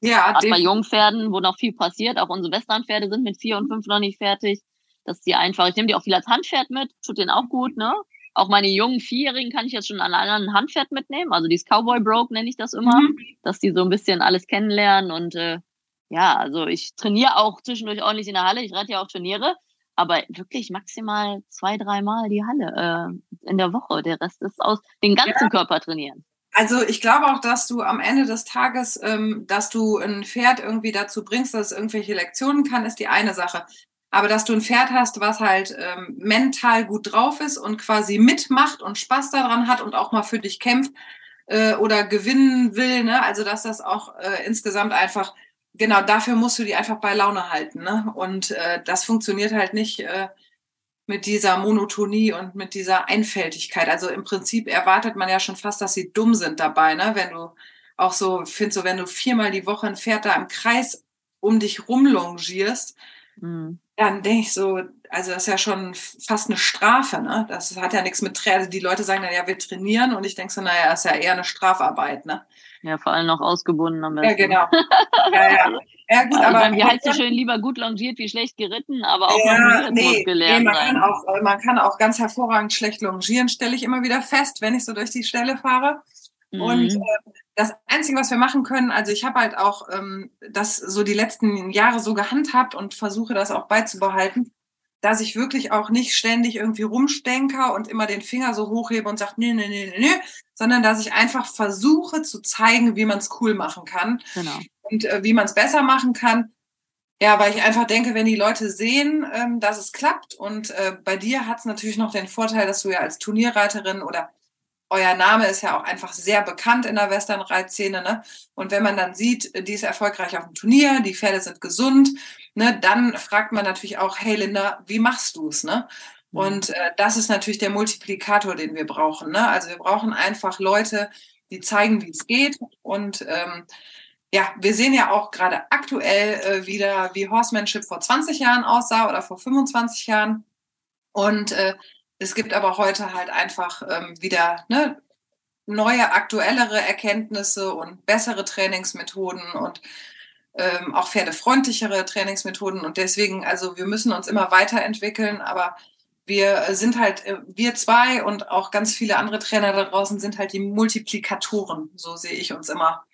Ja, Gerade bei Jungpferden, wo noch viel passiert, auch unsere Westernpferde sind mit vier und fünf noch nicht fertig, dass die einfach, ich nehme die auch viel als Handpferd mit, tut denen auch gut, ne? Auch meine jungen Vierjährigen kann ich jetzt schon an einem Handpferd mitnehmen. Also dieses Cowboy Broke nenne ich das immer, mhm. dass die so ein bisschen alles kennenlernen. Und äh, ja, also ich trainiere auch zwischendurch ordentlich in der Halle. Ich reite ja auch Turniere, aber wirklich maximal zwei, dreimal die Halle äh, in der Woche. Der Rest ist aus den ganzen ja. Körper trainieren. Also ich glaube auch, dass du am Ende des Tages, ähm, dass du ein Pferd irgendwie dazu bringst, dass es irgendwelche Lektionen kann, ist die eine Sache. Aber dass du ein Pferd hast, was halt ähm, mental gut drauf ist und quasi mitmacht und Spaß daran hat und auch mal für dich kämpft äh, oder gewinnen will, ne? Also dass das auch äh, insgesamt einfach, genau, dafür musst du die einfach bei Laune halten, ne? Und äh, das funktioniert halt nicht äh, mit dieser Monotonie und mit dieser Einfältigkeit. Also im Prinzip erwartet man ja schon fast, dass sie dumm sind dabei, ne? Wenn du auch so, findest so, wenn du viermal die Woche ein Pferd da im Kreis um dich rumlongierst, mhm dann denke ich so, also das ist ja schon fast eine Strafe, ne? Das hat ja nichts mit Training. Also die Leute sagen dann, ja, wir trainieren und ich denke so, naja, ist ja eher eine Strafarbeit, ne? Ja, vor allem noch ausgebunden am besten. Ja, genau. ja, ja. Ja, gut, also aber wie heißt es schön, lieber gut longiert wie schlecht geritten, aber auch ja, nee, gelernt nee, man. Kann auch, man kann auch ganz hervorragend schlecht longieren, stelle ich immer wieder fest, wenn ich so durch die Stelle fahre. Mhm. Und äh, das Einzige, was wir machen können, also ich habe halt auch ähm, das so die letzten Jahre so gehandhabt und versuche das auch beizubehalten, dass ich wirklich auch nicht ständig irgendwie rumstenker und immer den Finger so hochhebe und sage, nee, nee, nee, nee, nee, sondern dass ich einfach versuche zu zeigen, wie man es cool machen kann genau. und äh, wie man es besser machen kann. Ja, weil ich einfach denke, wenn die Leute sehen, ähm, dass es klappt und äh, bei dir hat es natürlich noch den Vorteil, dass du ja als Turnierreiterin oder euer Name ist ja auch einfach sehr bekannt in der Western-Reitszene. Ne? Und wenn man dann sieht, die ist erfolgreich auf dem Turnier, die Pferde sind gesund, ne, dann fragt man natürlich auch, hey Linda, wie machst du es? Ne? Mhm. Und äh, das ist natürlich der Multiplikator, den wir brauchen. Ne? Also wir brauchen einfach Leute, die zeigen, wie es geht. Und ähm, ja, wir sehen ja auch gerade aktuell äh, wieder, wie Horsemanship vor 20 Jahren aussah oder vor 25 Jahren. Und äh, es gibt aber heute halt einfach ähm, wieder ne, neue, aktuellere Erkenntnisse und bessere Trainingsmethoden und ähm, auch pferdefreundlichere Trainingsmethoden. Und deswegen, also wir müssen uns immer weiterentwickeln, aber wir sind halt, äh, wir zwei und auch ganz viele andere Trainer da draußen sind halt die Multiplikatoren, so sehe ich uns immer.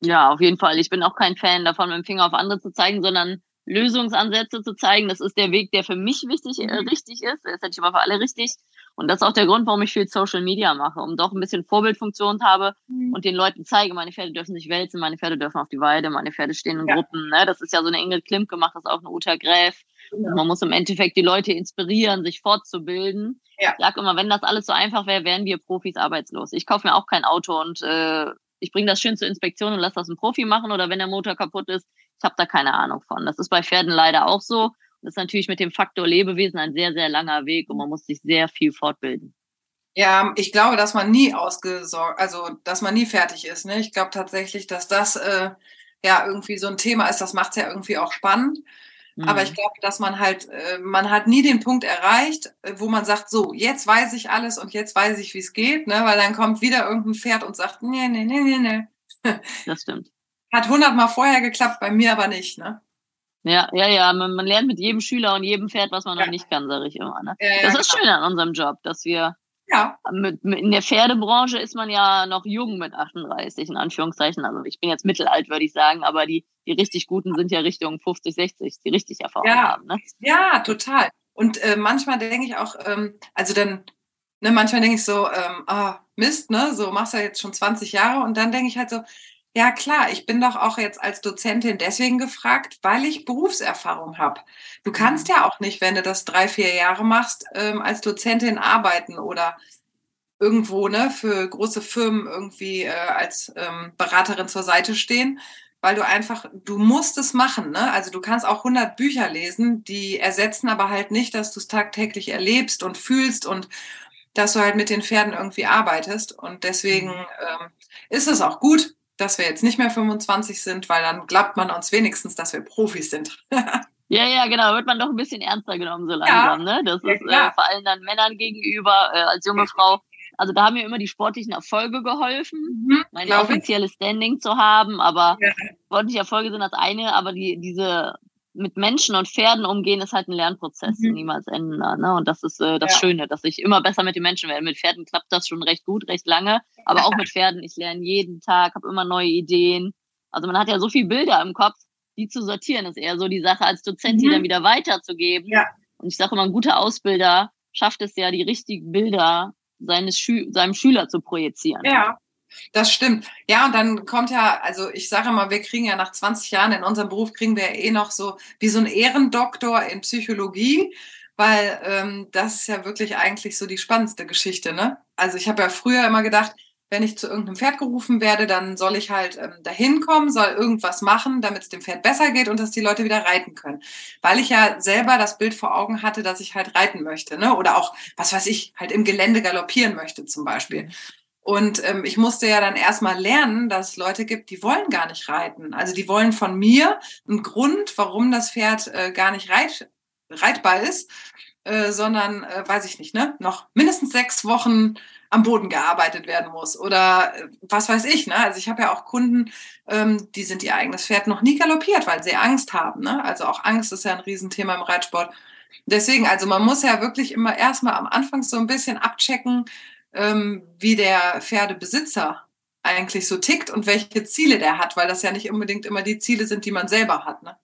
Ja, auf jeden Fall. Ich bin auch kein Fan davon, mit dem Finger auf andere zu zeigen, sondern Lösungsansätze zu zeigen. Das ist der Weg, der für mich wichtig, äh, mhm. richtig ist. Das ist natürlich aber für alle richtig. Und das ist auch der Grund, warum ich viel Social Media mache, um doch ein bisschen Vorbildfunktion habe mhm. und den Leuten zeige, meine Pferde dürfen sich wälzen, meine Pferde dürfen auf die Weide, meine Pferde stehen in ja. Gruppen. Ne? Das ist ja so eine Ingrid Klimt gemacht, das ist auch eine Uta Gräf. Ja. Man muss im Endeffekt die Leute inspirieren, sich fortzubilden. Ja. Ich sage immer, wenn das alles so einfach wäre, wären wir Profis arbeitslos. Ich kaufe mir auch kein Auto und äh, ich bringe das schön zur Inspektion und lasse das ein Profi machen oder wenn der Motor kaputt ist, ich habe da keine Ahnung von. Das ist bei Pferden leider auch so. Das ist natürlich mit dem Faktor Lebewesen ein sehr, sehr langer Weg und man muss sich sehr viel fortbilden. Ja, ich glaube, dass man nie ausgesorgt, also dass man nie fertig ist. Ne? Ich glaube tatsächlich, dass das äh, ja irgendwie so ein Thema ist, das macht es ja irgendwie auch spannend. Mhm. Aber ich glaube, dass man halt, äh, man hat nie den Punkt erreicht, äh, wo man sagt, so, jetzt weiß ich alles und jetzt weiß ich, wie es geht, ne? Weil dann kommt wieder irgendein Pferd und sagt, nee, nee, nee, nee, nee. Das stimmt. Hat hundertmal vorher geklappt, bei mir aber nicht, ne? Ja, ja, ja. Man, man, lernt mit jedem Schüler und jedem Pferd, was man ja. noch nicht kann, sage ich immer. Ne? Ja, ja, das ist genau. schön an unserem Job, dass wir ja. Mit, mit, in der Pferdebranche ist man ja noch jung mit 38, in Anführungszeichen. Also ich bin jetzt mittelalt, würde ich sagen, aber die, die richtig Guten sind ja Richtung 50, 60, die richtig Erfahrung ja. haben. Ne? Ja, total. Und äh, manchmal denke ich auch, ähm, also dann, ne, manchmal denke ich so, ähm, oh, Mist, ne, so machst du ja jetzt schon 20 Jahre und dann denke ich halt so, ja klar, ich bin doch auch jetzt als Dozentin deswegen gefragt, weil ich Berufserfahrung habe. Du kannst mhm. ja auch nicht, wenn du das drei, vier Jahre machst, ähm, als Dozentin arbeiten oder irgendwo ne, für große Firmen irgendwie äh, als ähm, Beraterin zur Seite stehen, weil du einfach, du musst es machen. Ne? Also du kannst auch 100 Bücher lesen, die ersetzen aber halt nicht, dass du es tagtäglich erlebst und fühlst und dass du halt mit den Pferden irgendwie arbeitest. Und deswegen mhm. ähm, ist es auch gut, dass wir jetzt nicht mehr 25 sind, weil dann glaubt man uns wenigstens, dass wir Profis sind. ja, ja, genau, wird man doch ein bisschen ernster genommen so langsam, ja. ne? Das ist ja, äh, vor allem dann Männern gegenüber, äh, als junge Frau. Also da haben mir immer die sportlichen Erfolge geholfen, mhm, mein offizielles Standing zu haben, aber ja. sportliche Erfolge sind das eine, aber die, diese mit Menschen und Pferden umgehen ist halt ein Lernprozess, mhm. niemals enden. Ne? Und das ist äh, das ja. Schöne, dass ich immer besser mit den Menschen werde. Mit Pferden klappt das schon recht gut, recht lange, aber auch mit Pferden. Ich lerne jeden Tag, habe immer neue Ideen. Also man hat ja so viele Bilder im Kopf, die zu sortieren ist eher so die Sache, als Dozent die mhm. dann wieder weiterzugeben. Ja. Und ich sage immer, ein guter Ausbilder schafft es ja, die richtigen Bilder seines Schü seinem Schüler zu projizieren. Ja, das stimmt. Ja, und dann kommt ja, also ich sage mal, wir kriegen ja nach 20 Jahren in unserem Beruf, kriegen wir ja eh noch so wie so ein Ehrendoktor in Psychologie, weil ähm, das ist ja wirklich eigentlich so die spannendste Geschichte. Ne? Also ich habe ja früher immer gedacht, wenn ich zu irgendeinem Pferd gerufen werde, dann soll ich halt ähm, dahin kommen, soll irgendwas machen, damit es dem Pferd besser geht und dass die Leute wieder reiten können. Weil ich ja selber das Bild vor Augen hatte, dass ich halt reiten möchte, ne? Oder auch, was weiß ich, halt im Gelände galoppieren möchte zum Beispiel. Und ähm, ich musste ja dann erstmal lernen, dass es Leute gibt, die wollen gar nicht reiten. Also die wollen von mir einen Grund, warum das Pferd äh, gar nicht reit, reitbar ist, äh, sondern, äh, weiß ich nicht, ne, noch mindestens sechs Wochen am Boden gearbeitet werden muss oder äh, was weiß ich. Ne? Also ich habe ja auch Kunden, ähm, die sind ihr eigenes Pferd noch nie galoppiert, weil sie Angst haben. Ne? Also auch Angst ist ja ein Riesenthema im Reitsport. Deswegen, also man muss ja wirklich immer erstmal am Anfang so ein bisschen abchecken, ähm, wie der Pferdebesitzer eigentlich so tickt und welche Ziele der hat, weil das ja nicht unbedingt immer die Ziele sind, die man selber hat. Ne?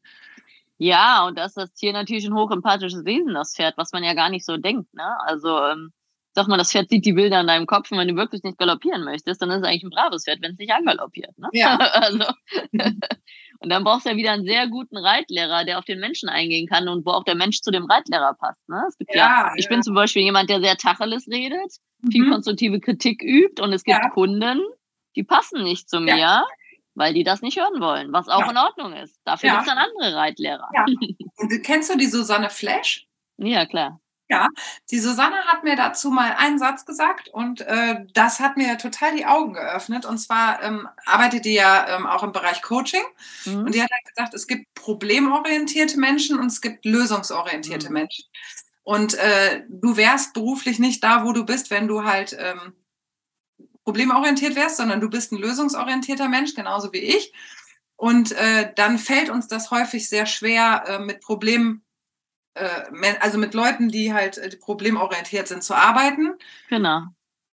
Ja, und das ist das Tier natürlich ein hochempathisches Wesen, das Pferd, was man ja gar nicht so denkt. Ne? Also ähm, sag mal, das Pferd sieht die Bilder in deinem Kopf und wenn du wirklich nicht galoppieren möchtest, dann ist es eigentlich ein braves Pferd, wenn es nicht angaloppiert. Ne? Ja. also, und dann brauchst du ja wieder einen sehr guten Reitlehrer, der auf den Menschen eingehen kann und wo auch der Mensch zu dem Reitlehrer passt. Ne? Es gibt ja, ja ich ja. bin zum Beispiel jemand, der sehr Tacheles redet, mhm. viel konstruktive Kritik übt und es gibt ja. Kunden, die passen nicht zu mir. Weil die das nicht hören wollen, was auch in Ordnung ist. Dafür gibt es dann andere Reitlehrer. Kennst du die Susanne Flash? Ja, klar. Ja, die Susanne hat mir dazu mal einen Satz gesagt und äh, das hat mir total die Augen geöffnet. Und zwar ähm, arbeitet die ja ähm, auch im Bereich Coaching mhm. und die hat halt gesagt, es gibt problemorientierte Menschen und es gibt lösungsorientierte mhm. Menschen. Und äh, du wärst beruflich nicht da, wo du bist, wenn du halt ähm, problemorientiert wärst, sondern du bist ein lösungsorientierter Mensch, genauso wie ich. Und äh, dann fällt uns das häufig sehr schwer, äh, mit Problemen äh, also mit Leuten, die halt äh, problemorientiert sind, zu arbeiten. Genau.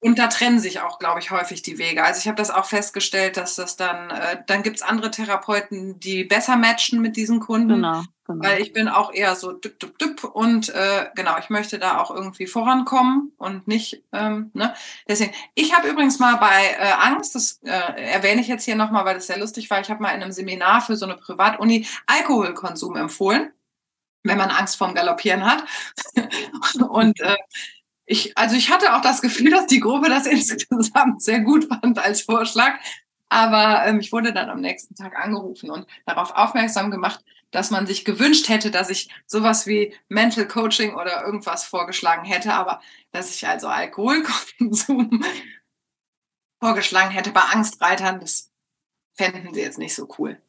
Und da trennen sich auch, glaube ich, häufig die Wege. Also ich habe das auch festgestellt, dass das dann, äh, dann gibt es andere Therapeuten, die besser matchen mit diesen Kunden. Genau, genau. Weil ich bin auch eher so düpp, düpp, düpp und äh, genau, ich möchte da auch irgendwie vorankommen und nicht, ähm, ne? Deswegen, ich habe übrigens mal bei äh, Angst, das äh, erwähne ich jetzt hier nochmal, weil das sehr lustig war, ich habe mal in einem Seminar für so eine Privatuni Alkoholkonsum empfohlen wenn man Angst vorm Galoppieren hat. Und äh, ich, also ich hatte auch das Gefühl, dass die Gruppe das insgesamt sehr gut fand als Vorschlag. Aber ähm, ich wurde dann am nächsten Tag angerufen und darauf aufmerksam gemacht, dass man sich gewünscht hätte, dass ich sowas wie Mental Coaching oder irgendwas vorgeschlagen hätte, aber dass ich also Alkoholkonsum vorgeschlagen hätte bei Angstreitern, das fänden sie jetzt nicht so cool.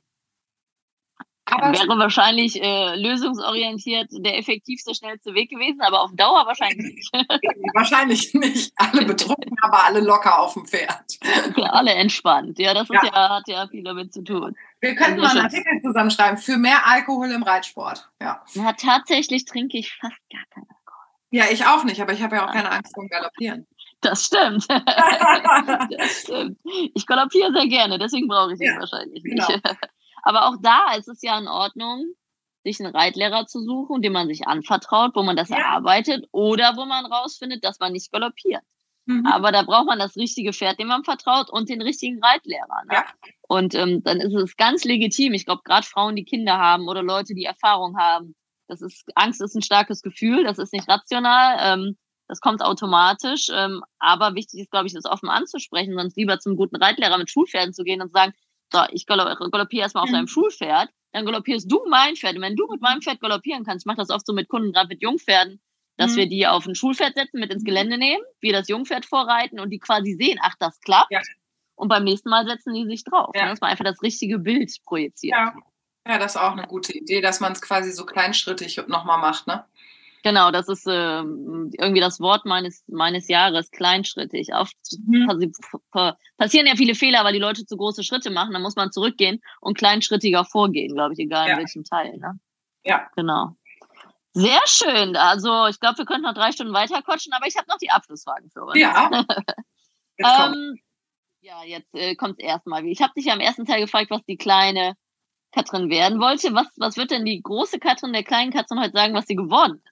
Aber wäre wahrscheinlich äh, lösungsorientiert der effektivste, schnellste Weg gewesen, aber auf Dauer wahrscheinlich nicht. wahrscheinlich nicht. Alle betrunken, aber alle locker auf dem Pferd. Ja, alle entspannt. Ja, das ja. Ja, hat ja viel damit zu tun. Wir könnten also mal einen Artikel zusammenschreiben für mehr Alkohol im Reitsport. Ja. ja, tatsächlich trinke ich fast gar keinen Alkohol. Ja, ich auch nicht, aber ich habe ja auch keine Angst vor dem Galoppieren. Das stimmt. das stimmt. Ich galoppiere sehr gerne, deswegen brauche ich es wahrscheinlich nicht. Genau. Aber auch da ist es ja in Ordnung, sich einen Reitlehrer zu suchen, dem man sich anvertraut, wo man das ja. erarbeitet oder wo man rausfindet, dass man nicht galoppiert. Mhm. Aber da braucht man das richtige Pferd, dem man vertraut und den richtigen Reitlehrer. Ne? Ja. Und ähm, dann ist es ganz legitim. Ich glaube, gerade Frauen, die Kinder haben oder Leute, die Erfahrung haben, das ist Angst ist ein starkes Gefühl, das ist nicht rational, ähm, das kommt automatisch. Ähm, aber wichtig ist, glaube ich, das offen anzusprechen, sonst lieber zum guten Reitlehrer mit Schulpferden zu gehen und zu sagen, so, ich galoppiere erstmal auf mhm. deinem Schulpferd, dann galoppierst du mein Pferd. Und wenn du mit meinem Pferd galoppieren kannst, ich mache das oft so mit Kunden, gerade mit Jungpferden, dass mhm. wir die auf ein Schulpferd setzen, mit ins Gelände nehmen, wir das Jungpferd vorreiten und die quasi sehen, ach, das klappt. Ja. Und beim nächsten Mal setzen die sich drauf. Ja. Ne, dass man einfach das richtige Bild projiziert. Ja, ja das ist auch eine gute Idee, dass man es quasi so kleinschrittig nochmal macht, ne? Genau, das ist äh, irgendwie das Wort meines, meines Jahres, kleinschrittig. Oft mhm. passieren ja viele Fehler, weil die Leute zu große Schritte machen. Dann muss man zurückgehen und kleinschrittiger vorgehen, glaube ich, egal ja. in welchem Teil. Ne? Ja. Genau. Sehr schön. Also ich glaube, wir könnten noch drei Stunden weiter quatschen, aber ich habe noch die Abschlussfragen für uns. Ja. ähm, ja, jetzt äh, kommt es erstmal. Ich habe dich ja am ersten Teil gefragt, was die kleine Katrin werden wollte. Was, was wird denn die große Katrin der kleinen Katrin heute sagen, was sie geworden?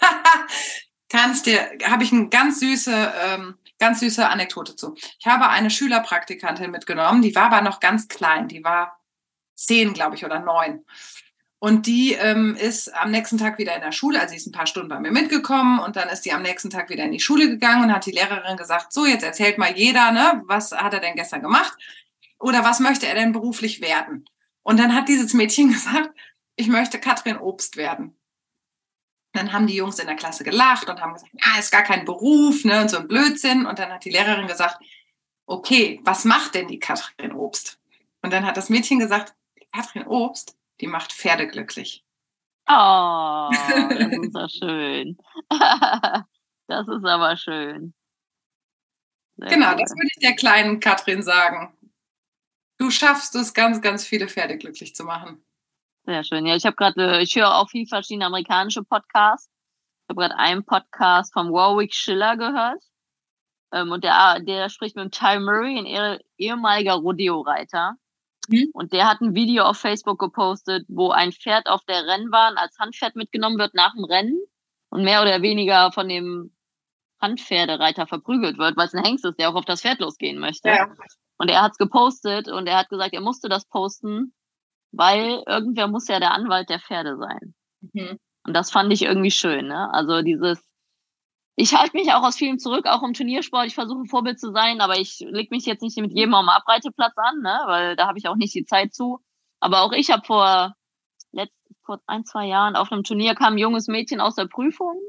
Kannst dir, habe ich eine ganz süße, ähm, ganz süße Anekdote zu. Ich habe eine Schülerpraktikantin mitgenommen, die war aber noch ganz klein, die war zehn, glaube ich, oder neun. Und die ähm, ist am nächsten Tag wieder in der Schule, also sie ist ein paar Stunden bei mir mitgekommen und dann ist sie am nächsten Tag wieder in die Schule gegangen und hat die Lehrerin gesagt, so, jetzt erzählt mal jeder, ne, was hat er denn gestern gemacht oder was möchte er denn beruflich werden? Und dann hat dieses Mädchen gesagt, ich möchte Katrin Obst werden dann haben die Jungs in der Klasse gelacht und haben gesagt, ja, ist gar kein Beruf, ne, und so ein Blödsinn. Und dann hat die Lehrerin gesagt, okay, was macht denn die Katrin Obst? Und dann hat das Mädchen gesagt, die Katrin Obst, die macht Pferde glücklich. Oh, das ist so schön. das ist aber schön. Sehr genau, cool. das würde ich der kleinen Katrin sagen. Du schaffst es, ganz, ganz viele Pferde glücklich zu machen. Sehr schön. Ja, ich habe gerade, ich höre auch viel verschiedene amerikanische Podcasts. Ich habe gerade einen Podcast vom Warwick Schiller gehört. Ähm, und der, der spricht mit Ty Murray, ein ehemaliger Rodeo-Reiter. Mhm. Und der hat ein Video auf Facebook gepostet, wo ein Pferd auf der Rennbahn als Handpferd mitgenommen wird nach dem Rennen und mehr oder weniger von dem Handpferdereiter verprügelt wird, weil es ein Hengst ist, der auch auf das Pferd losgehen möchte. Ja. Und er hat es gepostet und er hat gesagt, er musste das posten, weil irgendwer muss ja der Anwalt der Pferde sein. Mhm. Und das fand ich irgendwie schön. Ne? Also dieses, ich halte mich auch aus vielem zurück, auch im Turniersport. Ich versuche Vorbild zu sein, aber ich leg mich jetzt nicht mit jedem am Abreiteplatz an, ne? weil da habe ich auch nicht die Zeit zu. Aber auch ich habe vor, letzt, vor ein, zwei Jahren auf einem Turnier kam ein junges Mädchen aus der Prüfung,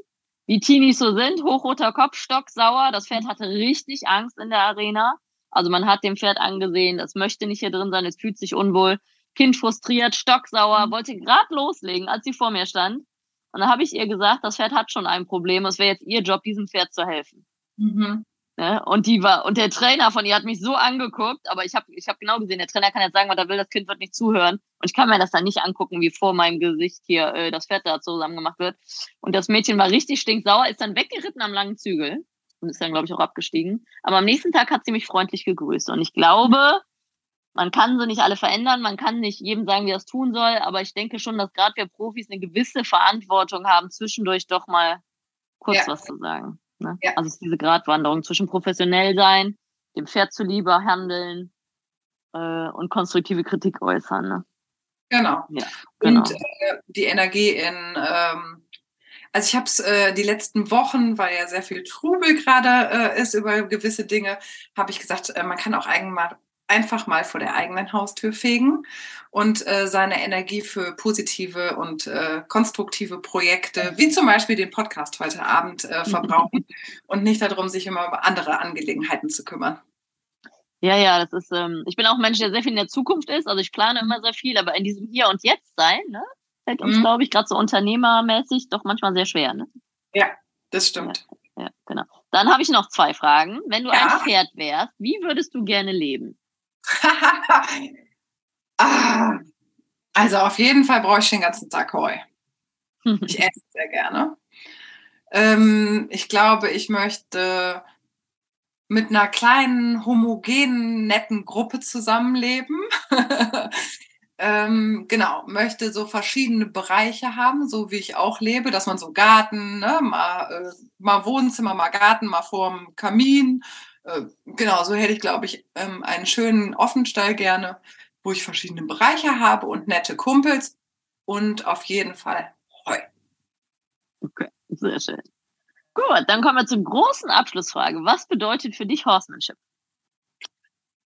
wie Teenies so sind, hochroter Kopf, Stock, sauer. Das Pferd hatte richtig Angst in der Arena. Also man hat dem Pferd angesehen, es möchte nicht hier drin sein, es fühlt sich unwohl. Kind frustriert, stocksauer, mhm. wollte gerade loslegen, als sie vor mir stand. Und dann habe ich ihr gesagt, das Pferd hat schon ein Problem. Es wäre jetzt ihr Job, diesem Pferd zu helfen. Mhm. Ne? Und die war, und der Trainer von ihr hat mich so angeguckt, aber ich habe ich hab genau gesehen, der Trainer kann jetzt sagen, was er will, das Kind wird nicht zuhören. Und ich kann mir das dann nicht angucken, wie vor meinem Gesicht hier äh, das Pferd da zusammen gemacht wird. Und das Mädchen war richtig stinksauer, ist dann weggeritten am langen Zügel und ist dann, glaube ich, auch abgestiegen. Aber am nächsten Tag hat sie mich freundlich gegrüßt. Und ich glaube, man kann sie nicht alle verändern, man kann nicht jedem sagen, wie er es tun soll, aber ich denke schon, dass gerade wir Profis eine gewisse Verantwortung haben, zwischendurch doch mal kurz ja. was zu sagen. Ne? Ja. Also es ist diese Gratwanderung zwischen professionell sein, dem Pferd zuliebe handeln äh, und konstruktive Kritik äußern. Ne? Genau. Ja, genau. Und äh, die Energie in, ähm, also ich habe es äh, die letzten Wochen, weil ja sehr viel Trubel gerade äh, ist über gewisse Dinge, habe ich gesagt, äh, man kann auch eigen mal, einfach mal vor der eigenen Haustür fegen und äh, seine Energie für positive und äh, konstruktive Projekte, wie zum Beispiel den Podcast heute Abend, äh, verbrauchen und nicht darum, sich immer um andere Angelegenheiten zu kümmern. Ja, ja, das ist, ähm, ich bin auch ein Mensch, der sehr viel in der Zukunft ist. Also ich plane immer sehr viel, aber in diesem Hier und Jetzt sein, ne, fällt uns, mhm. glaube ich, gerade so unternehmermäßig doch manchmal sehr schwer, ne? Ja, das stimmt. Ja, ja genau. Dann habe ich noch zwei Fragen. Wenn du ja. ein Pferd wärst, wie würdest du gerne leben? ah, also auf jeden Fall brauche ich den ganzen Tag Heu. Ich esse sehr gerne. Ähm, ich glaube, ich möchte mit einer kleinen, homogenen, netten Gruppe zusammenleben. ähm, genau, möchte so verschiedene Bereiche haben, so wie ich auch lebe, dass man so Garten, ne, mal, äh, mal Wohnzimmer, mal Garten, mal vorm Kamin. Äh, genau, so hätte ich, glaube ich, ähm, einen schönen Offenstall gerne, wo ich verschiedene Bereiche habe und nette Kumpels und auf jeden Fall Heu. Okay, sehr schön. Gut, dann kommen wir zur großen Abschlussfrage. Was bedeutet für dich Horsemanship?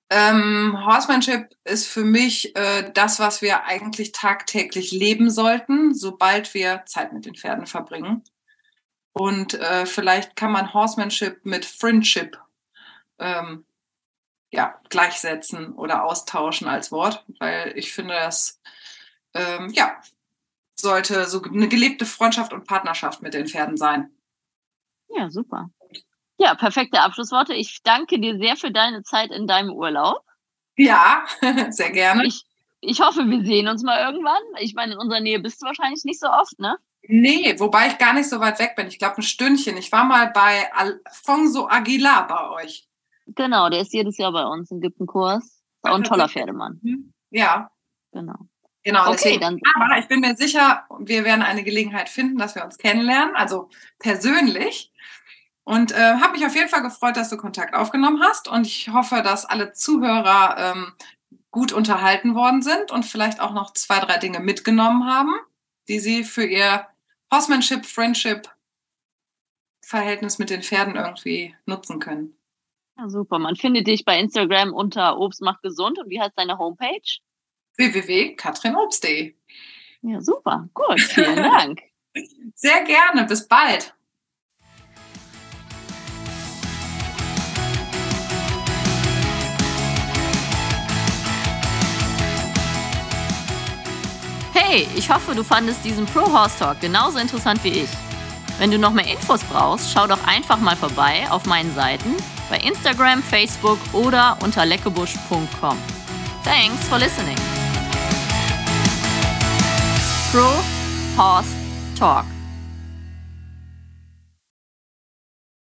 Ähm, Horsemanship ist für mich äh, das, was wir eigentlich tagtäglich leben sollten, sobald wir Zeit mit den Pferden verbringen. Und äh, vielleicht kann man Horsemanship mit Friendship ähm, ja, gleichsetzen oder austauschen als Wort, weil ich finde, das ähm, ja, sollte so eine gelebte Freundschaft und Partnerschaft mit den Pferden sein. Ja, super. Ja, perfekte Abschlussworte. Ich danke dir sehr für deine Zeit in deinem Urlaub. Ja, sehr gerne. Ich, ich hoffe, wir sehen uns mal irgendwann. Ich meine, in unserer Nähe bist du wahrscheinlich nicht so oft, ne? Nee, wobei ich gar nicht so weit weg bin. Ich glaube, ein Stündchen. Ich war mal bei Alfonso Aguilar bei euch. Genau, der ist jedes Jahr bei uns und gibt einen Kurs. Auch ein toller Pferdemann. Mhm. Ja. Genau. Genau, okay, deswegen. Dann. Aber ich bin mir sicher, wir werden eine Gelegenheit finden, dass wir uns kennenlernen, also persönlich. Und äh, habe mich auf jeden Fall gefreut, dass du Kontakt aufgenommen hast. Und ich hoffe, dass alle Zuhörer ähm, gut unterhalten worden sind und vielleicht auch noch zwei, drei Dinge mitgenommen haben, die sie für ihr Horsemanship, Friendship, Verhältnis mit den Pferden irgendwie nutzen können. Ja, super. Man findet dich bei Instagram unter Obst macht gesund. Und wie heißt deine Homepage? www.katrinobst.de. Ja, super. Gut. Vielen Dank. Sehr gerne. Bis bald. Hey, ich hoffe, du fandest diesen Pro Horse Talk genauso interessant wie ich. Wenn du noch mehr Infos brauchst, schau doch einfach mal vorbei auf meinen Seiten bei Instagram, Facebook oder unter leckebusch.com. Thanks for listening. Pro Horse Talk.